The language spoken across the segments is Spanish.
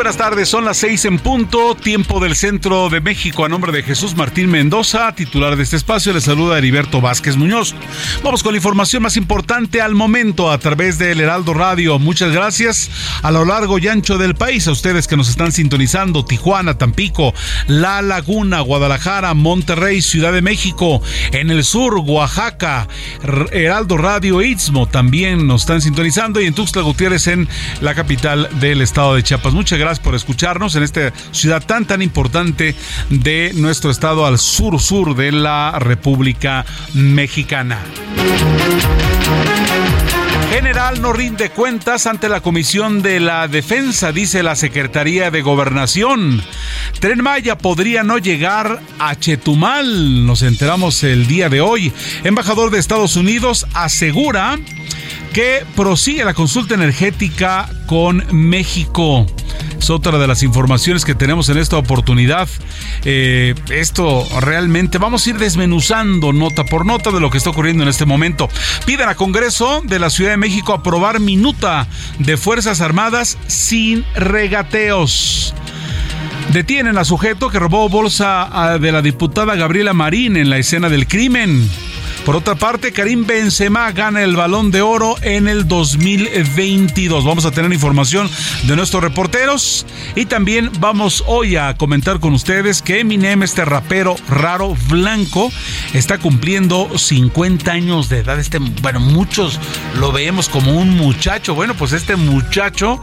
Buenas tardes, son las seis en punto, tiempo del centro de México. A nombre de Jesús Martín Mendoza, titular de este espacio, le saluda Heriberto Vázquez Muñoz. Vamos con la información más importante al momento a través del Heraldo Radio. Muchas gracias a lo largo y ancho del país, a ustedes que nos están sintonizando: Tijuana, Tampico, La Laguna, Guadalajara, Monterrey, Ciudad de México, en el sur, Oaxaca, Heraldo Radio Istmo también nos están sintonizando y en Tuxtla Gutiérrez, en la capital del estado de Chiapas. Muchas gracias por escucharnos en esta ciudad tan tan importante de nuestro estado al sur sur de la República Mexicana. General no rinde cuentas ante la Comisión de la Defensa, dice la Secretaría de Gobernación. Tren Maya podría no llegar a Chetumal, nos enteramos el día de hoy. Embajador de Estados Unidos asegura que prosigue la consulta energética con México. Es otra de las informaciones que tenemos en esta oportunidad. Eh, esto realmente vamos a ir desmenuzando nota por nota de lo que está ocurriendo en este momento. Piden a Congreso de la Ciudad de México aprobar minuta de Fuerzas Armadas sin regateos. Detienen a sujeto que robó bolsa de la diputada Gabriela Marín en la escena del crimen. Por otra parte, Karim Benzema gana el balón de oro en el 2022. Vamos a tener información de nuestros reporteros y también vamos hoy a comentar con ustedes que Eminem, este rapero raro blanco, está cumpliendo 50 años de edad. Este, bueno, muchos lo vemos como un muchacho. Bueno, pues este muchacho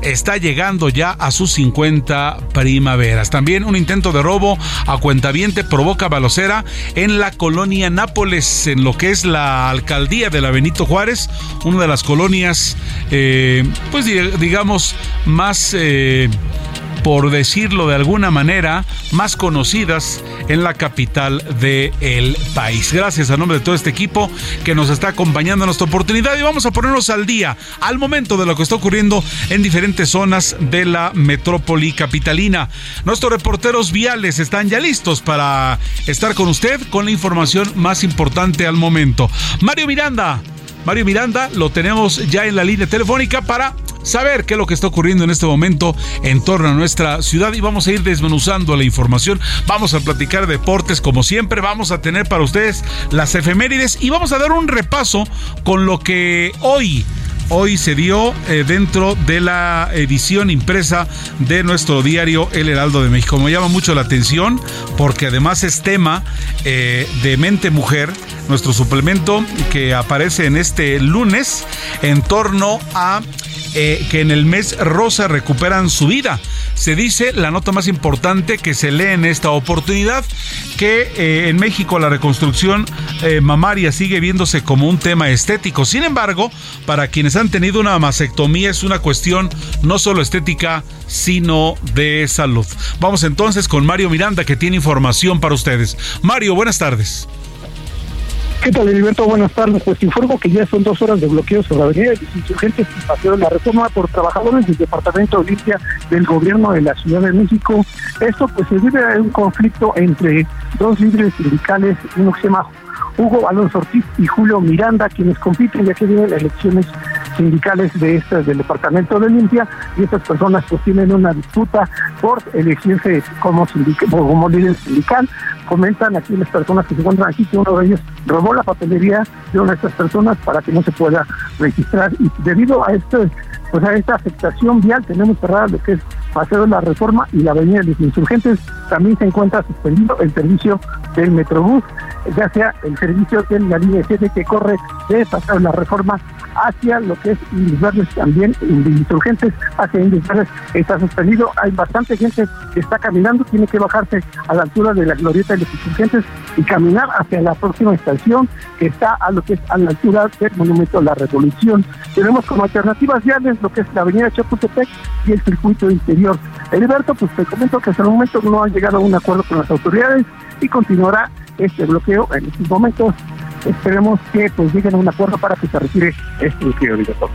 está llegando ya a sus 50 primaveras. También un intento de robo a cuentaviente provoca balocera en la colonia Nápoles en lo que es la alcaldía de la Benito Juárez, una de las colonias, eh, pues digamos, más... Eh, por decirlo de alguna manera, más conocidas en la capital del país. Gracias a nombre de todo este equipo que nos está acompañando en esta oportunidad y vamos a ponernos al día, al momento de lo que está ocurriendo en diferentes zonas de la metrópoli capitalina. Nuestros reporteros viales están ya listos para estar con usted con la información más importante al momento. Mario Miranda. Mario Miranda lo tenemos ya en la línea telefónica para saber qué es lo que está ocurriendo en este momento en torno a nuestra ciudad y vamos a ir desmenuzando la información. Vamos a platicar deportes como siempre, vamos a tener para ustedes las efemérides y vamos a dar un repaso con lo que hoy hoy se dio eh, dentro de la edición impresa de nuestro diario El Heraldo de México. Me llama mucho la atención porque además es tema eh, de Mente Mujer, nuestro suplemento que aparece en este lunes en torno a eh, que en el mes rosa recuperan su vida. Se dice, la nota más importante que se lee en esta oportunidad, que eh, en México la reconstrucción eh, mamaria sigue viéndose como un tema estético. Sin embargo, para quienes han tenido una mastectomía es una cuestión no solo estética, sino de salud. Vamos entonces con Mario Miranda que tiene información para ustedes. Mario, buenas tardes. ¿Qué tal, Heriberto? Buenas tardes. Pues informo que ya son dos horas de bloqueo sobre la avenida de los insurgentes y paseo de la reforma por trabajadores del Departamento de Olimpia del Gobierno de la Ciudad de México. Esto pues se debe a un conflicto entre dos líderes sindicales, uno que se llama Hugo Alonso Ortiz y Julio Miranda, quienes compiten ya que vienen elecciones sindicales de estas del departamento de Olimpia y estas personas pues tienen una disputa por elegirse como, como líder sindical. Comentan aquí las personas que se encuentran aquí que uno de ellos robó la papelería de una de estas personas para que no se pueda registrar. Y debido a este pues a esta afectación vial tenemos cerrada lo que es Paseo de la Reforma y la Avenida de los Insurgentes. También se encuentra suspendido el servicio del Metrobús, ya sea el servicio de la línea 7 que corre de de la Reforma hacia lo que es Indios también Insurgentes hacia Indios está suspendido. Hay bastante gente que está caminando, tiene que bajarse a la altura de la glorieta de los Insurgentes y caminar hacia la próxima estación que está a lo que es a la altura del Monumento a la Revolución. Tenemos como alternativas viales lo que es la avenida Chapultepec y el circuito interior. Heriberto, pues te comento que hasta el momento no ha llegado a un acuerdo con las autoridades y continuará este bloqueo en estos momentos. Esperemos que pues lleguen a un acuerdo para que se retire este bloqueo, Heriberto.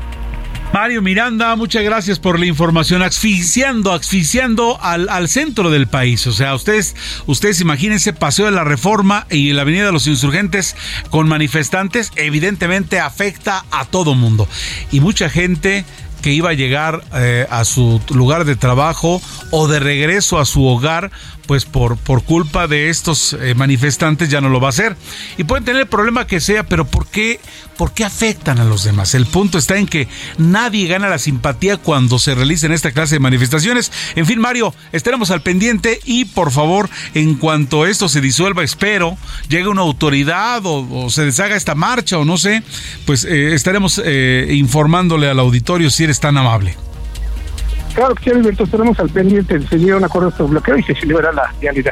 Mario Miranda, muchas gracias por la información. Asfixiando, asfixiando al, al, centro del país. O sea, ustedes, ustedes imagínense Paseo de la Reforma y la Avenida de los Insurgentes con manifestantes. Evidentemente afecta a todo mundo. Y mucha gente que iba a llegar eh, a su lugar de trabajo o de regreso a su hogar pues por, por culpa de estos eh, manifestantes ya no lo va a hacer. Y pueden tener el problema que sea, pero ¿por qué, ¿por qué afectan a los demás? El punto está en que nadie gana la simpatía cuando se realicen esta clase de manifestaciones. En fin, Mario, estaremos al pendiente y por favor, en cuanto esto se disuelva, espero, llegue una autoridad o, se deshaga esta marcha o no sé, pues eh, estaremos eh, informándole al auditorio si eres tan amable. Claro que sí, Alberto, estaremos al pendiente, se llega un acuerdo sobre bloqueo y se celebra la realidad.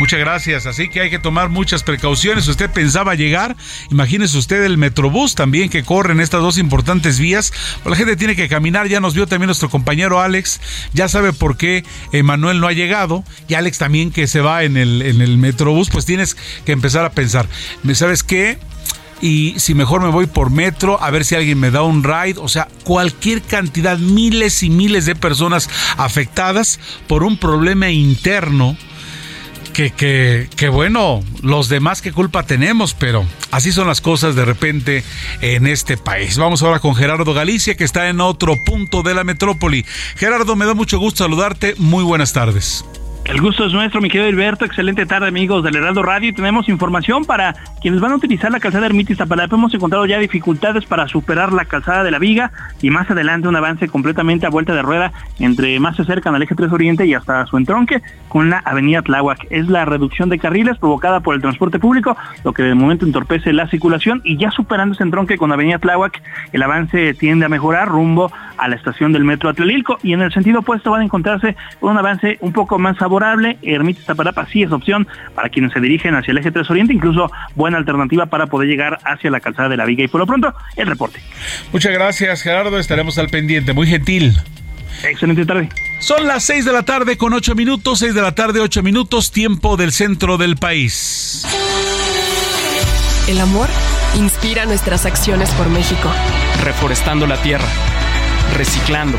Muchas gracias, así que hay que tomar muchas precauciones. Usted pensaba llegar, imagínese usted el Metrobús también que corre en estas dos importantes vías. Pues la gente tiene que caminar, ya nos vio también nuestro compañero Alex, ya sabe por qué Emanuel no ha llegado, y Alex también que se va en el, en el Metrobús, pues tienes que empezar a pensar, ¿sabes qué? Y si mejor me voy por metro, a ver si alguien me da un ride, o sea, cualquier cantidad, miles y miles de personas afectadas por un problema interno. Que, que, que, bueno, los demás qué culpa tenemos, pero así son las cosas de repente en este país. Vamos ahora con Gerardo Galicia, que está en otro punto de la metrópoli. Gerardo, me da mucho gusto saludarte. Muy buenas tardes. El gusto es nuestro, mi querido Alberto. Excelente tarde, amigos del Heraldo Radio. Tenemos información para quienes van a utilizar la calzada Ermitis Tapalapa. Hemos encontrado ya dificultades para superar la calzada de la Viga y más adelante un avance completamente a vuelta de rueda entre más se acercan al eje 3 Oriente y hasta su entronque con la avenida Tláhuac. Es la reducción de carriles provocada por el transporte público, lo que de momento entorpece la circulación y ya superando ese entronque con avenida Tláhuac, el avance tiende a mejorar rumbo a la estación del metro Atlelilco y en el sentido opuesto van a encontrarse un avance un poco más favorable favorable. Ermitas Tapalapa sí es opción para quienes se dirigen hacia el eje 3 Oriente, incluso buena alternativa para poder llegar hacia la calzada de la Viga. Y por lo pronto, el reporte. Muchas gracias, Gerardo. Estaremos al pendiente. Muy gentil. Excelente tarde. Son las 6 de la tarde con 8 minutos, 6 de la tarde, 8 minutos, tiempo del centro del país. El amor inspira nuestras acciones por México. Reforestando la tierra reciclando,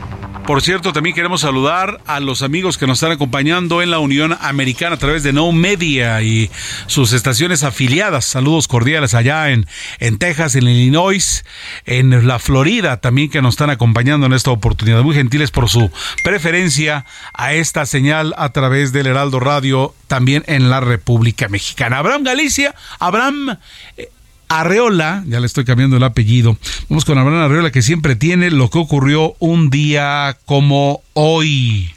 por cierto, también queremos saludar a los amigos que nos están acompañando en la Unión Americana a través de No Media y sus estaciones afiliadas. Saludos cordiales allá en, en Texas, en Illinois, en la Florida también que nos están acompañando en esta oportunidad. Muy gentiles por su preferencia a esta señal a través del Heraldo Radio también en la República Mexicana. Abraham Galicia, Abraham... Eh, Arreola, ya le estoy cambiando el apellido, vamos con Abraham Arreola que siempre tiene lo que ocurrió un día como hoy.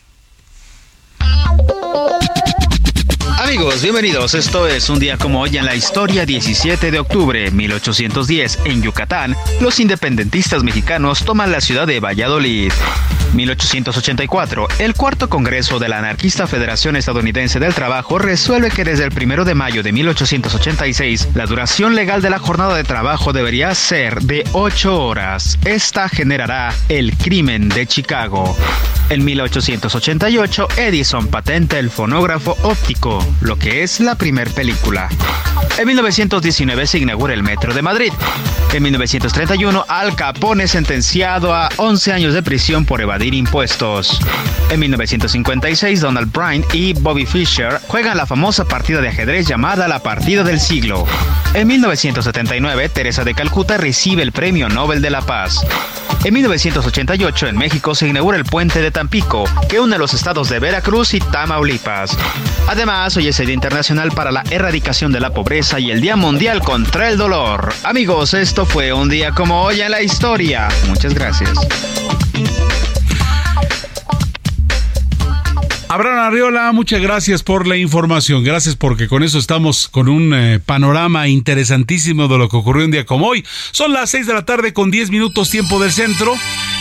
Amigos? Bienvenidos. Esto es un día como hoy en la historia 17 de octubre 1810 en Yucatán. Los independentistas mexicanos toman la ciudad de Valladolid. 1884. El cuarto Congreso de la anarquista Federación Estadounidense del Trabajo resuelve que desde el primero de mayo de 1886 la duración legal de la jornada de trabajo debería ser de 8 horas. Esta generará el crimen de Chicago. En 1888, Edison patenta el fonógrafo óptico, lo que es la primer película. En 1919 se inaugura el Metro de Madrid. En 1931, Al Capone sentenciado a 11 años de prisión por evadir impuestos. En 1956, Donald Bryant y Bobby Fischer juegan la famosa partida de ajedrez llamada la partida del siglo. En 1979, Teresa de Calcuta recibe el Premio Nobel de la Paz. En 1988, en México, se inaugura el puente de Tampico, que une los estados de Veracruz y Tamaulipas. Además, hoy es el Día Internacional para la Erradicación de la Pobreza y el Día Mundial contra el Dolor. Amigos, esto fue un día como hoy en la historia. Muchas gracias. Abraham Arriola, muchas gracias por la información. Gracias porque con eso estamos con un eh, panorama interesantísimo de lo que ocurrió un día como hoy. Son las 6 de la tarde con 10 minutos tiempo del centro.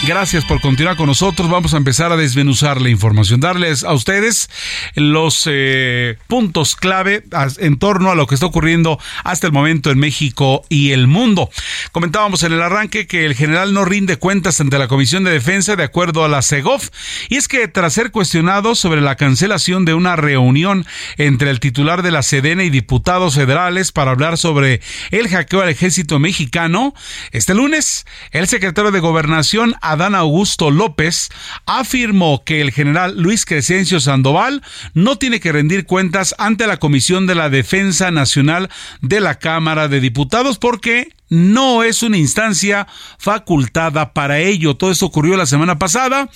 Gracias por continuar con nosotros. Vamos a empezar a desmenuzar la información, darles a ustedes los eh, puntos clave en torno a lo que está ocurriendo hasta el momento en México y el mundo. Comentábamos en el arranque que el general no rinde cuentas ante la Comisión de Defensa de acuerdo a la CEGOF y es que tras ser cuestionado sobre la cancelación de una reunión entre el titular de la Sedena y diputados federales para hablar sobre el hackeo al ejército mexicano, este lunes el secretario de Gobernación Adán Augusto López afirmó que el general Luis Crescencio Sandoval no tiene que rendir cuentas ante la Comisión de la Defensa Nacional de la Cámara de Diputados porque no es una instancia facultada para ello. Todo esto ocurrió la semana pasada.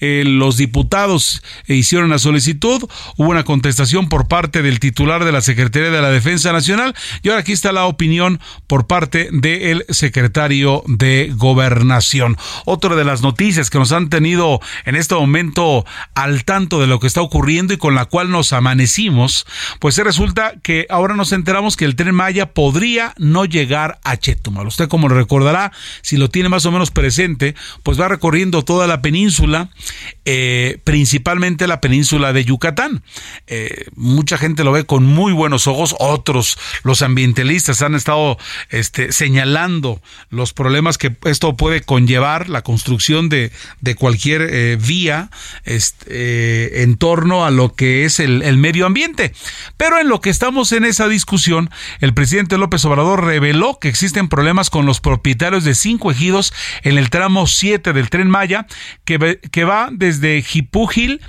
Eh, los diputados hicieron la solicitud, hubo una contestación por parte del titular de la Secretaría de la Defensa Nacional y ahora aquí está la opinión por parte del secretario de Gobernación. Otra de las noticias que nos han tenido en este momento al tanto de lo que está ocurriendo y con la cual nos amanecimos, pues resulta que ahora nos enteramos que el tren Maya podría no llegar a Chetumal. Usted como lo recordará, si lo tiene más o menos presente, pues va recorriendo toda la península, eh, principalmente la península de Yucatán. Eh, mucha gente lo ve con muy buenos ojos, otros, los ambientalistas han estado este, señalando los problemas que esto puede conllevar, la construcción de, de cualquier eh, vía este, en torno a lo que es el, el medio ambiente. Pero en lo que estamos en esa discusión, el presidente López Obrador reveló que existen problemas con los propietarios de cinco ejidos en el tramo 7 del tren Maya que, que va desde Jipúgil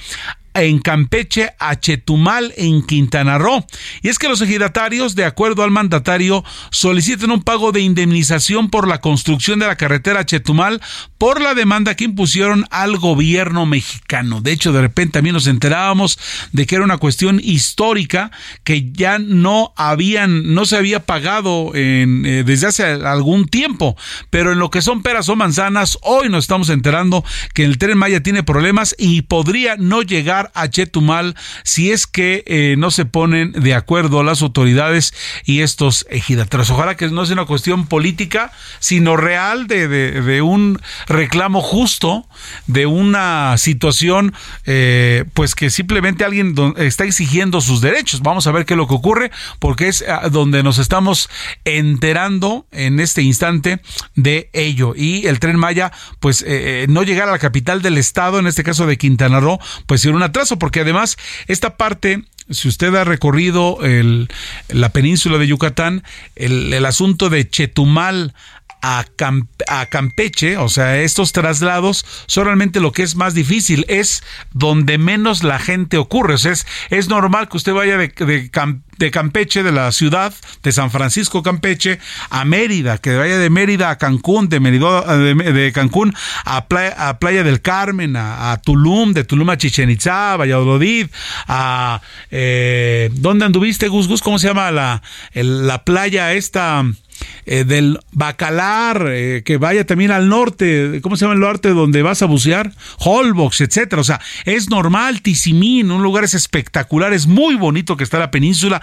en Campeche a Chetumal en Quintana Roo. Y es que los ejidatarios, de acuerdo al mandatario, solicitan un pago de indemnización por la construcción de la carretera Chetumal por la demanda que impusieron al gobierno mexicano. De hecho, de repente también nos enterábamos de que era una cuestión histórica que ya no habían, no se había pagado en, eh, desde hace algún tiempo. Pero en lo que son peras o manzanas, hoy nos estamos enterando que el tren Maya tiene problemas y podría no llegar a Chetumal si es que eh, no se ponen de acuerdo las autoridades y estos ejidatarios. Ojalá que no sea una cuestión política, sino real de, de, un reclamo justo, de una situación, eh, pues que simplemente alguien está exigiendo sus derechos. Vamos a ver qué es lo que ocurre, porque es ah, donde nos estamos enterando en este instante de ello. Y el tren Maya, pues eh, no llegar a la capital del estado, en este caso de Quintana Roo, pues ser una porque además esta parte si usted ha recorrido el, la península de Yucatán, el, el asunto de Chetumal a, a, Campeche, o sea, estos traslados son realmente lo que es más difícil, es donde menos la gente ocurre. O sea, es, es normal que usted vaya de, Campeche, de la ciudad de San Francisco Campeche, a Mérida, que vaya de Mérida a Cancún, de, Mérida, de, Cancún a playa, a playa, del Carmen, a, Tulum, de Tulum a Chichen Itzá, Valladolid, a... Eh, ¿Dónde anduviste, Gus Gus? ¿Cómo se llama la, la playa esta eh, del Bacalar, eh, que vaya también al norte, ¿cómo se llama el norte donde vas a bucear? Holbox, etcétera. O sea, es normal, Tizimín, un lugar es espectacular, es muy bonito que está la península,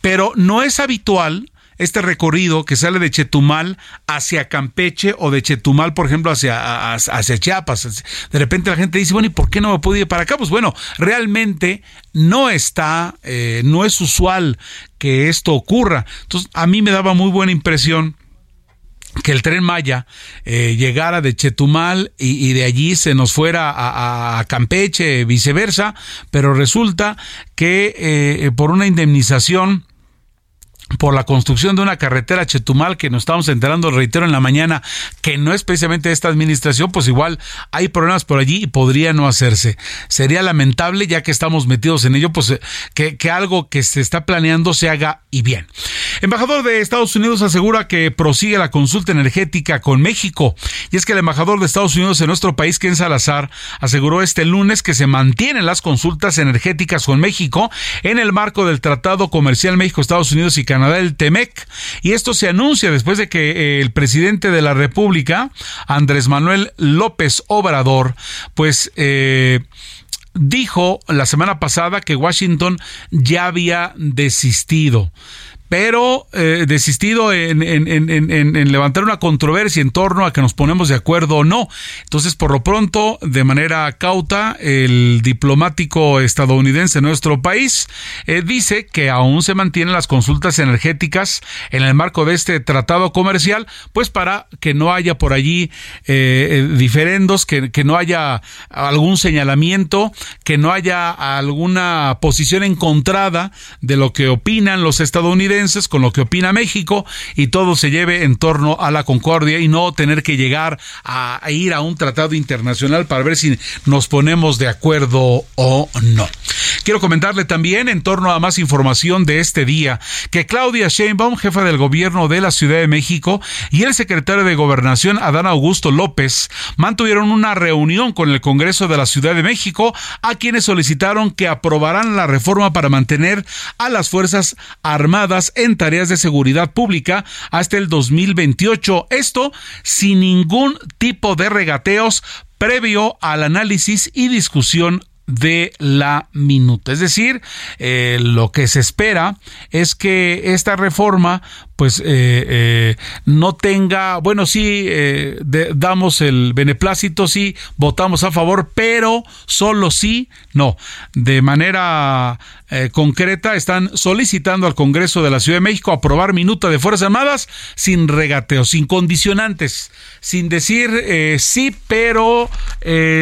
pero no es habitual este recorrido que sale de Chetumal hacia Campeche o de Chetumal, por ejemplo, hacia, hacia Chiapas. De repente la gente dice, bueno, ¿y por qué no me puedo ir para acá? Pues bueno, realmente no está, eh, no es usual que esto ocurra. Entonces, a mí me daba muy buena impresión que el tren Maya eh, llegara de Chetumal y, de allí se nos fuera a, Campeche, viceversa, pero resulta que eh, por una indemnización por la construcción de una carretera Chetumal que nos estamos enterando, reitero en la mañana, que no es precisamente esta administración, pues igual hay problemas por allí y podría no hacerse. Sería lamentable, ya que estamos metidos en ello, pues que, que algo que se está planeando se haga y bien. Embajador de Estados Unidos asegura que prosigue la consulta energética con México. Y es que el embajador de Estados Unidos en nuestro país, Ken Salazar, aseguró este lunes que se mantienen las consultas energéticas con México en el marco del Tratado Comercial México-Estados Unidos y Canadá Canadá, el TEMEC. Y esto se anuncia después de que eh, el presidente de la República, Andrés Manuel López Obrador, pues... Eh, dijo la semana pasada que Washington ya había desistido pero eh, desistido en, levantar una controversia en torno a que nos ponemos de acuerdo o no. Entonces, por lo pronto, de manera cauta, el diplomático estadounidense en nuestro país eh, dice que aún se mantienen las consultas energéticas en el marco de este tratado comercial, pues para que no haya por allí eh, diferendos, que no haya algún señalamiento, que no haya alguna posición encontrada de lo que opinan los estadounidenses con lo que opina México y todo se lleve en torno a la concordia y no tener que llegar a, ir a un tratado internacional para ver si nos ponemos de acuerdo o no. Quiero comentarle también en torno a más información de este día que Claudia Sheinbaum, jefa del gobierno de la Ciudad de México, y el secretario de Gobernación Adán Augusto López mantuvieron una reunión con el Congreso de la Ciudad de México a quienes solicitaron que aprobaran la reforma para mantener a las Fuerzas Armadas en tareas de seguridad pública hasta el 2028. Esto sin ningún tipo de regateos previo al análisis y discusión de la minuta. Es decir, eh, lo que se espera es que esta reforma pues eh, eh, no tenga, bueno, sí, damos el beneplácito, sí, votamos a favor, pero solo sí, no. De manera concreta están solicitando al Congreso de la Ciudad de México aprobar minuta de Fuerzas Armadas sin regateos, sin condicionantes, sin decir sí, pero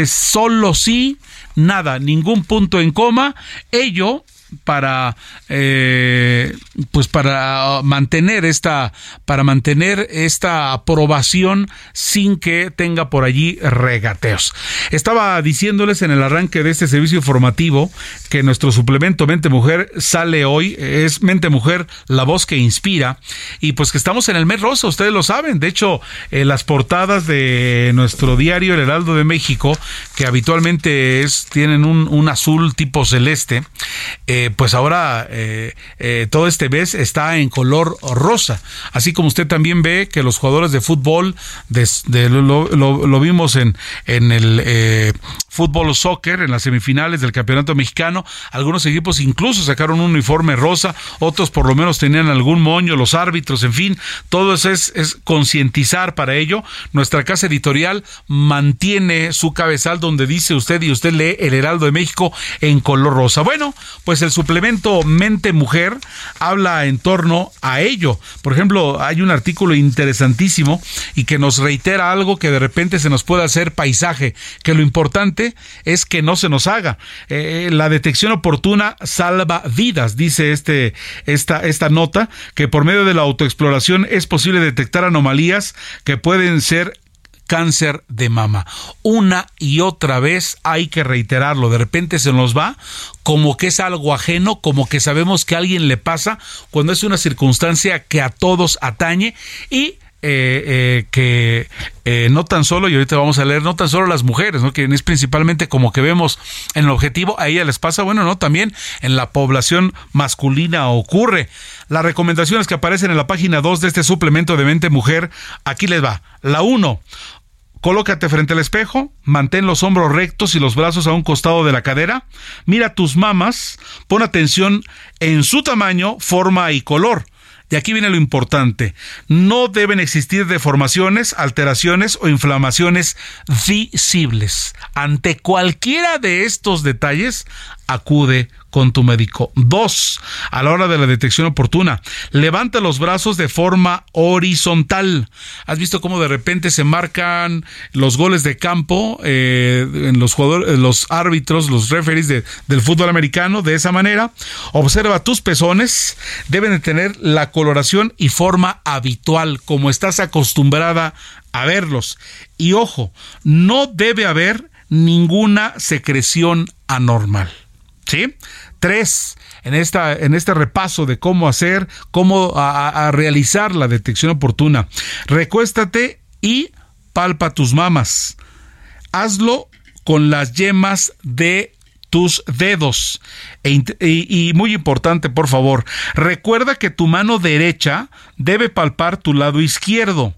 solo sí nada, ningún punto en coma, ello para eh, pues para mantener esta para mantener esta aprobación sin que tenga por allí regateos. Estaba diciéndoles en el arranque de este servicio informativo que nuestro suplemento Mente Mujer sale hoy, es Mente Mujer, la voz que inspira. Y pues que estamos en el mes rosa, ustedes lo saben, de hecho eh, las portadas de nuestro diario El Heraldo de México que habitualmente es tienen un, un azul tipo celeste eh, pues ahora eh, eh, todo este mes está en color rosa. Así como usted también ve que los jugadores de fútbol, lo, vimos en, en el eh, fútbol soccer, en las semifinales del campeonato mexicano, algunos equipos incluso sacaron un uniforme rosa, otros por lo menos tenían algún moño, los árbitros, en fin, todo eso es, es concientizar para ello. Nuestra casa editorial mantiene su cabezal donde dice usted y usted lee el Heraldo de México en color rosa. Bueno, pues el suplemento Mente Mujer habla en torno a ello. Por ejemplo, hay un artículo interesantísimo y que nos reitera algo que de repente se nos puede hacer paisaje, que lo importante es que no se nos haga. Eh, la detección oportuna salva vidas, dice este, esta, esta nota, que por medio de la autoexploración es posible detectar anomalías que pueden ser cáncer de mama. Una y otra vez hay que reiterarlo. De repente se nos va como que es algo ajeno, como que sabemos que a alguien le pasa, cuando es una circunstancia que a todos atañe y eh, que no tan solo, y ahorita vamos a leer, no tan solo las mujeres, ¿no? que es principalmente como que vemos en el objetivo, a ella les pasa, bueno, no, también en la población masculina ocurre. Las recomendaciones que aparecen en la página 2 de este suplemento de mente mujer, aquí les va. La 1, Colócate frente al espejo, mantén los hombros rectos y los brazos a un costado de la cadera, mira tus mamas, pon atención en su tamaño, forma y color. Y aquí viene lo importante. No deben existir deformaciones, alteraciones o inflamaciones visibles. Ante cualquiera de estos detalles, acude con tu médico. Dos, a la hora de la detección oportuna, levanta los brazos de forma horizontal. ¿Has visto cómo de repente se marcan los goles de campo eh, en los jugadores, los árbitros, los referees del fútbol americano de esa manera? Observa tus pezones, deben de tener la coloración y forma habitual, como estás acostumbrada a verlos. Y ojo, no debe haber ninguna secreción anormal. ¿Sí? Tres, en, esta, en este repaso de cómo hacer, cómo a, realizar la detección oportuna. Recuéstate y palpa tus mamas. Hazlo con las yemas de tus dedos. E y, y, muy importante, por favor, recuerda que tu mano derecha debe palpar tu lado izquierdo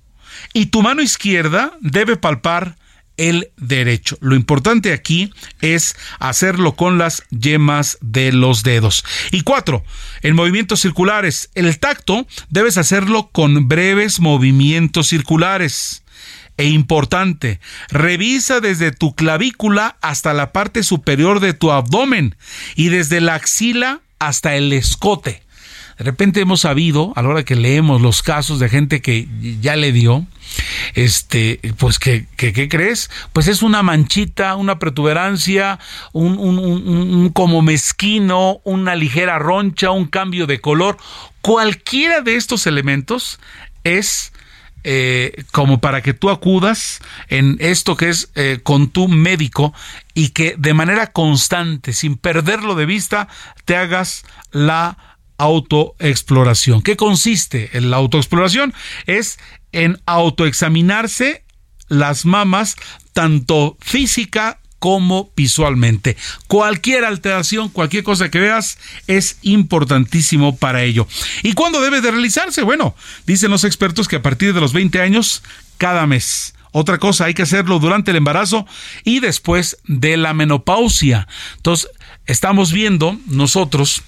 y tu mano izquierda debe palpar el derecho. Lo importante aquí es hacerlo con las yemas de los dedos. Y cuatro, en movimientos circulares. El tacto debes hacerlo con breves movimientos circulares. E importante, revisa desde tu clavícula hasta la parte superior de tu abdomen y desde la axila hasta el escote. De repente hemos sabido, a la hora que leemos los casos de gente que ya le dio, este, pues que, ¿qué crees? Pues es una manchita, una protuberancia, un, un, como mezquino, una ligera roncha, un cambio de color. Cualquiera de estos elementos es eh, como para que tú acudas en esto que es eh, con tu médico y que de manera constante, sin perderlo de vista, te hagas la autoexploración. ¿Qué consiste en la autoexploración? Es en autoexaminarse las mamas, tanto física como visualmente. Cualquier alteración, cualquier cosa que veas es importantísimo para ello. ¿Y cuándo debe de realizarse? Bueno, dicen los expertos que a partir de los 20 años, cada mes. Otra cosa, hay que hacerlo durante el embarazo y después de la menopausia. Entonces, estamos viendo nosotros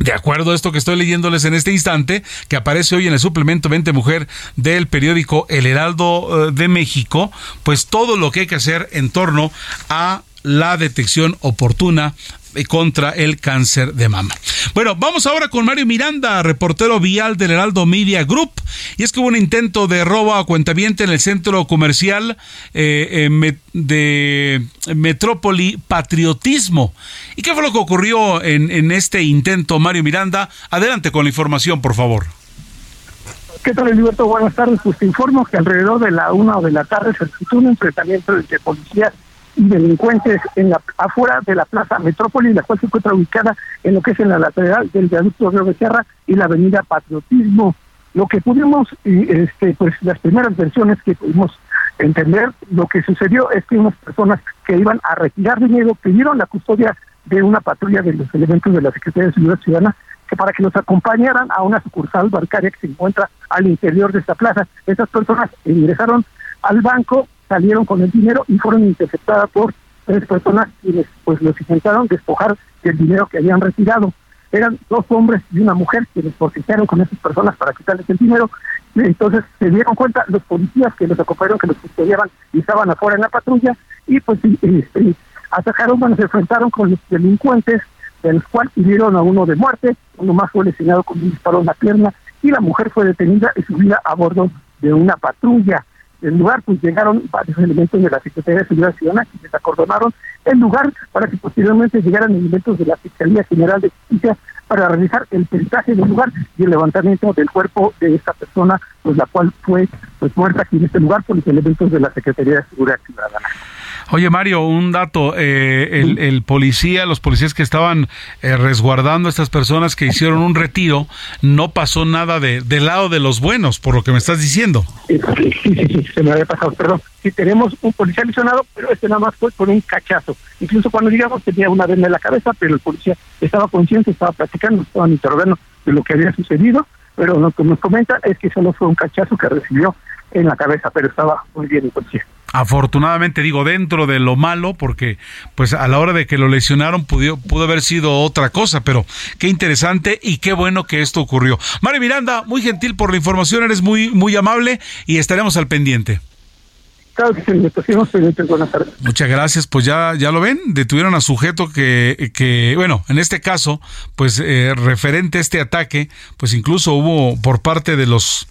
de acuerdo a esto que estoy leyéndoles en este instante, que aparece hoy en el suplemento 20 Mujer del periódico El Heraldo eh, de México, pues todo lo que hay que hacer en torno a la detección oportuna contra el cáncer de mama. Bueno, vamos ahora con Mario Miranda, reportero vial del Heraldo Media Group. Y es que hubo un intento de robo a cuentaviente en el centro comercial eh, eh, de Metrópoli Patriotismo. ¿Y qué fue lo que ocurrió en, este intento, Mario Miranda? Adelante con la información, por favor. ¿Qué tal, Alberto? Buenas tardes. Pues te informo que alrededor de la una de la tarde se suscitó un enfrentamiento entre policías y delincuentes en la afuera de la Plaza Metrópoli, la cual se encuentra ubicada en lo que es en la lateral del viaducto Río Becerra y la avenida Patriotismo. Lo que pudimos, este, pues las primeras versiones que pudimos entender, lo que sucedió es que unas personas que iban a retirar dinero pidieron la custodia de una patrulla de los elementos de la Secretaría de Seguridad Ciudadana que para que los acompañaran a una sucursal bancaria que se encuentra al interior de esta plaza. Estas personas ingresaron al banco, salieron con el dinero y fueron interceptadas por tres personas quienes pues los intentaron despojar del dinero que habían retirado. Eran dos hombres y una mujer quienes porfiaron con esas personas para quitarles el dinero. Y entonces se dieron cuenta los policías que los acompañaron, que los custodiaban y estaban afuera en la patrulla y pues este, atacaron, bueno, se enfrentaron con los delincuentes, de los cuales hirieron a uno de muerte, uno más fue lesionado con un disparo en la pierna y la mujer fue detenida y subida a bordo de una patrulla el lugar, pues llegaron varios elementos de la Secretaría de Seguridad Ciudadana y les acordonaron el lugar para que posteriormente llegaran elementos de la Fiscalía General de Justicia para realizar el peritaje del lugar y el levantamiento del cuerpo de esta persona, pues la cual fue pues muerta aquí en este lugar por los elementos de la Secretaría de Seguridad Ciudadana. Oye, Mario, un dato. Eh, el, policía, los policías que estaban eh, resguardando a estas personas que hicieron un retiro, no pasó nada de, del lado de los buenos, por lo que me estás diciendo. Sí, sí, sí, se me había pasado, perdón. Sí, tenemos un policía lesionado, pero este nada más fue con un cachazo. Incluso cuando llegamos tenía una venda en la cabeza, pero el policía estaba consciente, estaba platicando, estaban interrogando de lo que había sucedido, pero lo que nos comenta es que solo fue un cachazo que recibió en la cabeza, pero estaba muy bien el policía. Afortunadamente digo dentro de lo malo porque pues a la hora de que lo lesionaron pudo, pudo haber sido otra cosa pero qué interesante y qué bueno que esto ocurrió. Mario Miranda muy gentil por la información eres muy muy amable y estaremos al pendiente Muchas gracias, pues ya, ya lo ven, detuvieron a sujeto que, que bueno, en este caso, pues eh, referente a este ataque, pues incluso hubo por parte de los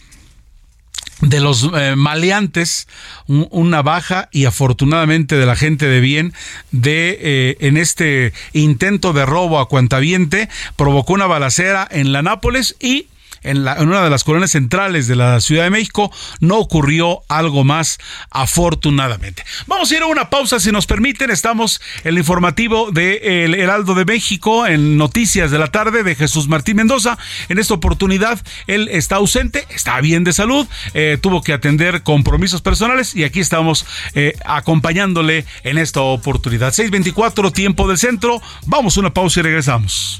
de los eh, maleantes una baja y afortunadamente de la gente de bien de eh, en este intento de robo a cuentaviente provocó una balacera en la Nápoles y en, una de las colonias centrales de la Ciudad de México, no ocurrió algo más afortunadamente. Vamos a ir a una pausa si nos permiten. Estamos en el informativo de El Heraldo de México en Noticias de la Tarde de Jesús Martín Mendoza. En esta oportunidad él está ausente, está bien de salud, eh, tuvo que atender compromisos personales y aquí estamos eh, acompañándole en esta oportunidad. 624, tiempo del centro. Vamos a una pausa y regresamos.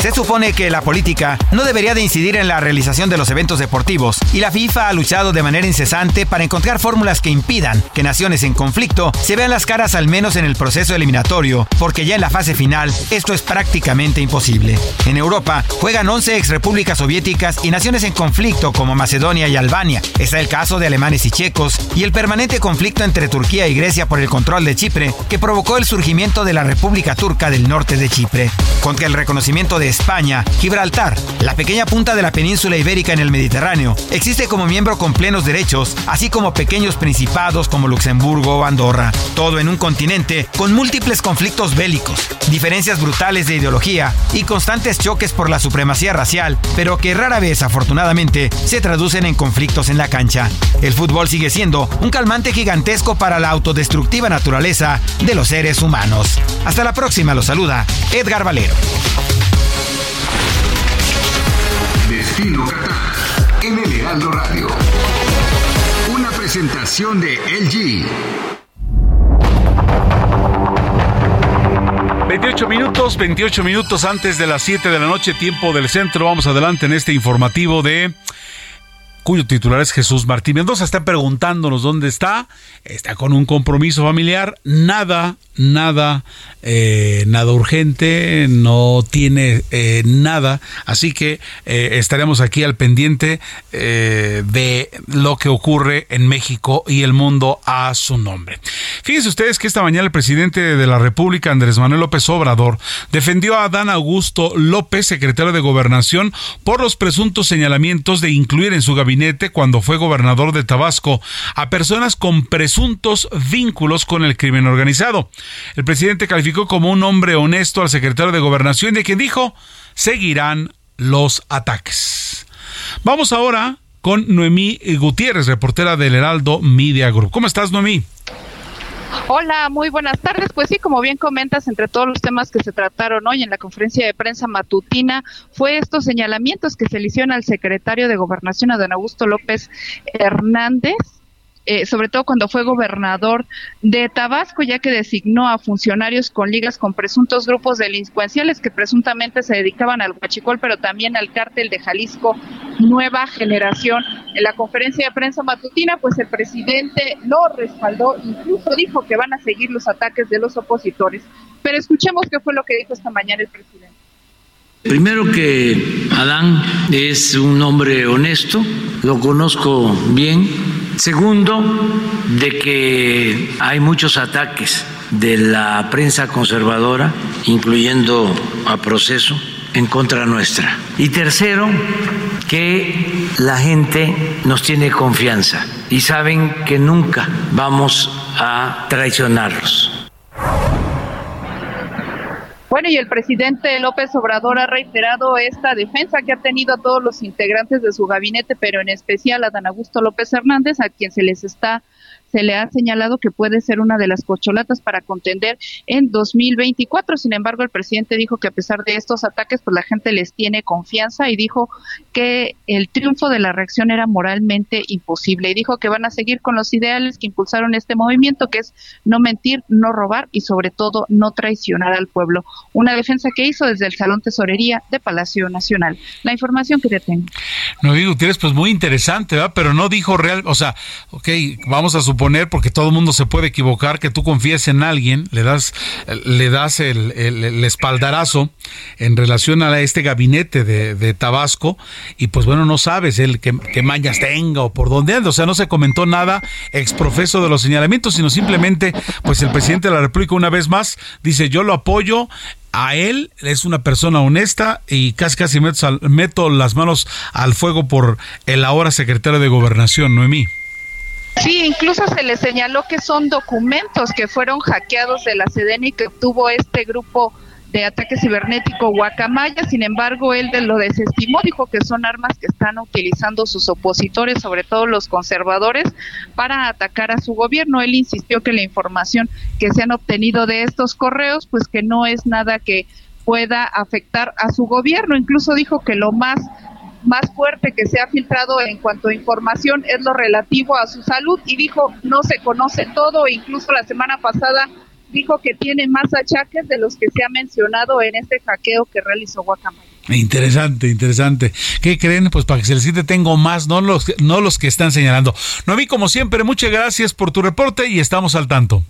Se supone que la política no debería de incidir en la realización de los eventos deportivos y la FIFA ha luchado de manera incesante para encontrar fórmulas que impidan que naciones en conflicto se vean las caras al menos en el proceso eliminatorio, porque ya en la fase final esto es prácticamente imposible. En Europa juegan 11 ex repúblicas soviéticas y naciones en conflicto como Macedonia y Albania. Está el caso de alemanes y checos y el permanente conflicto entre Turquía y Grecia por el control de Chipre que provocó el surgimiento de la República Turca del norte de Chipre. Contra el reconocimiento de España, Gibraltar, la pequeña punta de la península ibérica en el Mediterráneo, existe como miembro con plenos derechos, así como pequeños principados como Luxemburgo o Andorra, todo en un continente con múltiples conflictos bélicos, diferencias brutales de ideología y constantes choques por la supremacía racial, pero que rara vez afortunadamente se traducen en conflictos en la cancha. El fútbol sigue siendo un calmante gigantesco para la autodestructiva naturaleza de los seres humanos. Hasta la próxima, los saluda Edgar Valero. Destino Qatar en el Heraldo Radio. Una presentación de LG. 28 minutos, 28 minutos antes de las 7 de la noche, tiempo del centro. Vamos adelante en este informativo de cuyo titular es Jesús Martín Mendoza. Está preguntándonos dónde está. Está con un compromiso familiar. Nada, nada, eh, nada urgente. No tiene eh, nada. Así que eh, estaremos aquí al pendiente de lo que ocurre en México y el mundo a su nombre. Fíjense ustedes que esta mañana el presidente de la República, Andrés Manuel López Obrador, defendió a Adán Augusto López, secretario de Gobernación, por los presuntos señalamientos de incluir en su gabinete, cuando fue gobernador de Tabasco, a personas con presuntos vínculos con el crimen organizado. El presidente calificó como un hombre honesto al secretario de Gobernación, de quien dijo, seguirán los ataques. Vamos ahora con Noemí Gutiérrez, reportera del Heraldo Media Group. ¿Cómo estás, Noemí? Hola, muy buenas tardes. Pues sí, como bien comentas, entre todos los temas que se trataron hoy en la conferencia de prensa matutina, fue estos señalamientos que se le hicieron al secretario de Gobernación, a don Augusto López Hernández, eh, sobre todo cuando fue gobernador de Tabasco, ya que designó a funcionarios con ligas con presuntos grupos delincuenciales que presuntamente se dedicaban al huachicol, pero también al cártel de Jalisco Nueva Generación. En la conferencia de prensa matutina, pues el presidente lo respaldó, incluso dijo que van a seguir los ataques de los opositores. Pero escuchemos qué fue lo que dijo esta mañana el presidente. Primero que Adán es un hombre honesto, lo conozco bien. Segundo, de que hay muchos ataques de la prensa conservadora, incluyendo a proceso, en contra nuestra. Y tercero, que la gente nos tiene confianza y saben que nunca vamos a traicionarlos. Bueno, y el presidente López Obrador ha reiterado esta defensa que ha tenido a todos los integrantes de su gabinete, pero en especial a Dan Augusto López Hernández, a quien se les está se le ha señalado que puede ser una de las cocholatas para contender en 2024. Sin embargo, el presidente dijo que a pesar de estos ataques, pues la gente les tiene confianza y dijo que el triunfo de la reacción era moralmente imposible y dijo que van a seguir con los ideales que impulsaron este movimiento, que es no mentir, no robar y sobre todo no traicionar al pueblo. Una defensa que hizo desde el Salón Tesorería de Palacio Nacional. La información que te tengo. No digo, tienes pues muy interesante, ¿verdad? Pero no dijo real, o sea, ok, vamos a suponer, porque todo el mundo se puede equivocar, que tú confíes en alguien, le das, le das el, espaldarazo en relación a este gabinete de, Tabasco, y pues bueno, no sabes él qué, mañas tenga o por dónde anda. O sea, no se comentó nada exprofeso de los señalamientos, sino simplemente, pues el presidente de la República una vez más dice, yo lo apoyo, a él, es una persona honesta y casi casi meto, meto, las manos al fuego por el ahora secretario de Gobernación, Noemí. Sí, incluso se le señaló que son documentos que fueron hackeados de la Sedena y que obtuvo este grupo de ataque cibernético Guacamaya, sin embargo, él lo desestimó, dijo que son armas que están utilizando sus opositores, sobre todo los conservadores, para atacar a su gobierno. Él insistió que la información que se han obtenido de estos correos, pues que no es nada que pueda afectar a su gobierno. Incluso dijo que lo más más fuerte que se ha filtrado en cuanto a información es lo relativo a su salud y dijo no se conoce todo, incluso la semana pasada dijo que tiene más achaques de los que se ha mencionado en este hackeo que realizó Guacamaya. Interesante, interesante. ¿Qué creen? Pues para que se les siente tengo más, no los, no los que están señalando. vi como siempre, muchas gracias por tu reporte y estamos al tanto.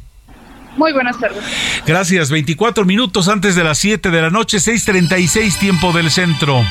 Muy buenas tardes. Gracias. 24 minutos antes de las 7 de la noche, 6:36 tiempo del centro.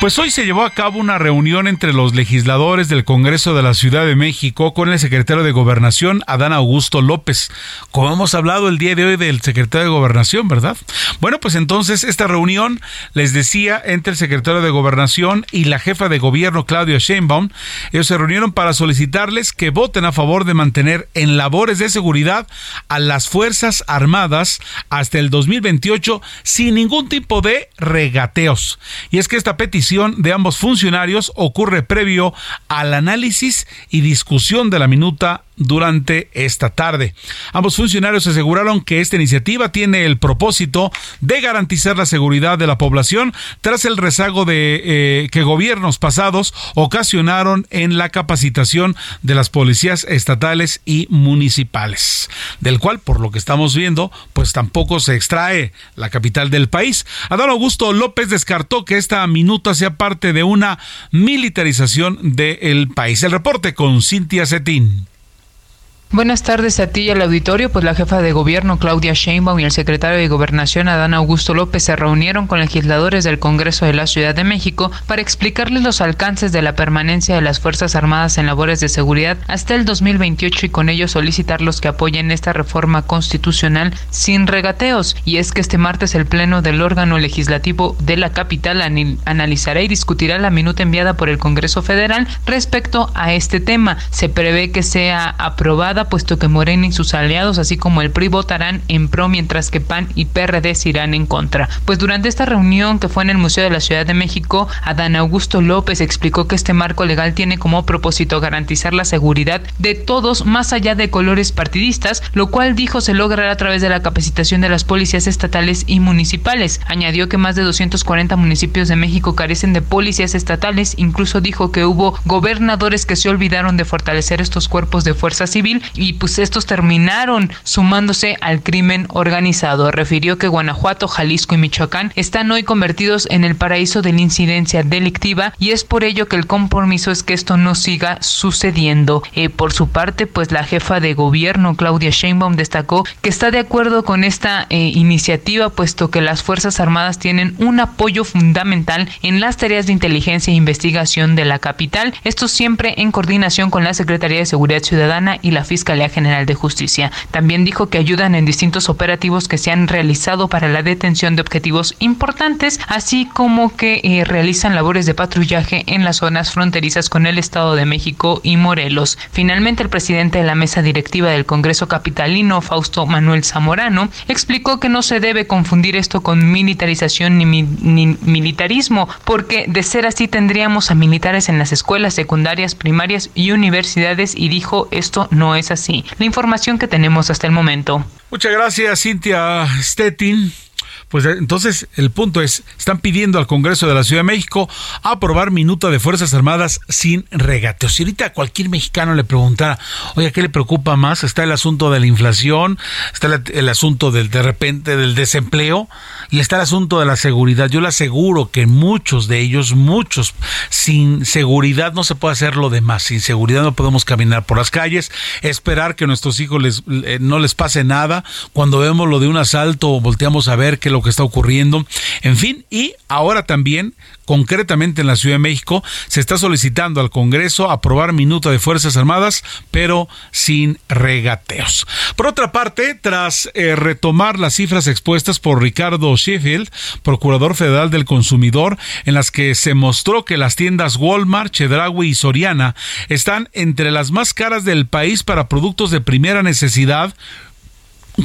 Pues hoy se llevó a cabo una reunión entre los legisladores del Congreso de la Ciudad de México con el secretario de Gobernación, Adán Augusto López. Como hemos hablado el día de hoy del secretario de Gobernación, ¿verdad? Bueno, pues entonces esta reunión, les decía, entre el secretario de Gobernación y la jefa de gobierno, Claudia Sheinbaum, ellos se reunieron para solicitarles que voten a favor de mantener en labores de seguridad a las Fuerzas Armadas hasta el 2028 sin ningún tipo de regateos. Y es que esta petición de ambos funcionarios ocurre previo al análisis y discusión de la minuta durante esta tarde. Ambos funcionarios aseguraron que esta iniciativa tiene el propósito de garantizar la seguridad de la población tras el rezago de eh, que gobiernos pasados ocasionaron en la capacitación de las policías estatales y municipales, del cual por lo que estamos viendo, pues tampoco se extrae la capital del país. Adán Augusto López descartó que esta minuta sea parte de una militarización del país. El reporte con Cintia Cetín. Buenas tardes a ti y al auditorio. Pues la jefa de gobierno Claudia Sheinbaum y el secretario de Gobernación Adán Augusto López se reunieron con legisladores del Congreso de la Ciudad de México para explicarles los alcances de la permanencia de las Fuerzas Armadas en labores de seguridad hasta el 2028 y con ello solicitarlos que apoyen esta reforma constitucional sin regateos. Y es que este martes el Pleno del órgano legislativo de la capital analizará y discutirá la minuta enviada por el Congreso Federal respecto a este tema. Se prevé que sea aprobada puesto que Morena y sus aliados, así como el PRI, votarán en pro, mientras que PAN y PRD se irán en contra. Pues durante esta reunión que fue en el Museo de la Ciudad de México, Adán Augusto López explicó que este marco legal tiene como propósito garantizar la seguridad de todos más allá de colores partidistas, lo cual dijo se logrará a través de la capacitación de las policías estatales y municipales. Añadió que más de 240 municipios de México carecen de policías estatales, incluso dijo que hubo gobernadores que se olvidaron de fortalecer estos cuerpos de fuerza civil y pues estos terminaron sumándose al crimen organizado. Refirió que Guanajuato, Jalisco y Michoacán están hoy convertidos en el paraíso de la incidencia delictiva y es por ello que el compromiso es que esto no siga sucediendo. Eh, por su parte, pues la jefa de gobierno, Claudia Sheinbaum, destacó que está de acuerdo con esta eh, iniciativa, puesto que las Fuerzas Armadas tienen un apoyo fundamental en las tareas de inteligencia e investigación de la capital, esto siempre en coordinación con la Secretaría de Seguridad Ciudadana y la Fiscalía General de Justicia. También dijo que ayudan en distintos operativos que se han realizado para la detención de objetivos importantes, así como que eh, realizan labores de patrullaje en las zonas fronterizas con el Estado de México y Morelos. Finalmente, el presidente de la mesa directiva del Congreso Capitalino, Fausto Manuel Zamorano, explicó que no se debe confundir esto con militarización ni, ni militarismo, porque de ser así tendríamos a militares en las escuelas secundarias, primarias y universidades y dijo esto no es así. La información que tenemos hasta el momento. Muchas gracias, Cintia Stettin. Pues eh, entonces el punto es, están pidiendo al Congreso de la Ciudad de México aprobar minuta de Fuerzas Armadas sin regateos. Si ahorita a cualquier mexicano le preguntara, oye, ¿qué le preocupa más? Está el asunto de la inflación, está el, asunto del de repente del desempleo y está el asunto de la seguridad. Yo le aseguro que muchos de ellos, muchos, sin seguridad no se puede hacer lo demás. Sin seguridad no podemos caminar por las calles, esperar que a nuestros hijos les, no les pase nada. Cuando vemos lo de un asalto, volteamos a ver que lo que está ocurriendo. En fin, y ahora también concretamente en la Ciudad de México, se está solicitando al Congreso aprobar minuta de Fuerzas Armadas, pero sin regateos. Por otra parte, tras eh, retomar las cifras expuestas por Ricardo Sheffield, Procurador Federal del Consumidor, en las que se mostró que las tiendas Walmart, Chedraui y Soriana están entre las más caras del país para productos de primera necesidad,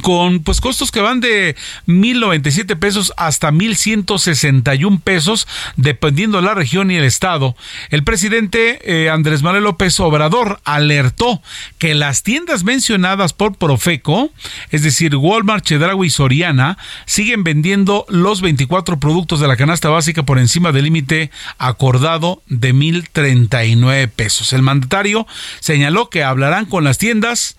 con pues costos que van de 1097 pesos hasta 1161 pesos dependiendo de la región y el estado. El presidente eh, Andrés Manuel López Obrador alertó que las tiendas mencionadas por Profeco, es decir, Walmart, Chedraui y Soriana, siguen vendiendo los 24 productos de la canasta básica por encima del límite acordado de 1039 pesos. El mandatario señaló que hablarán con las tiendas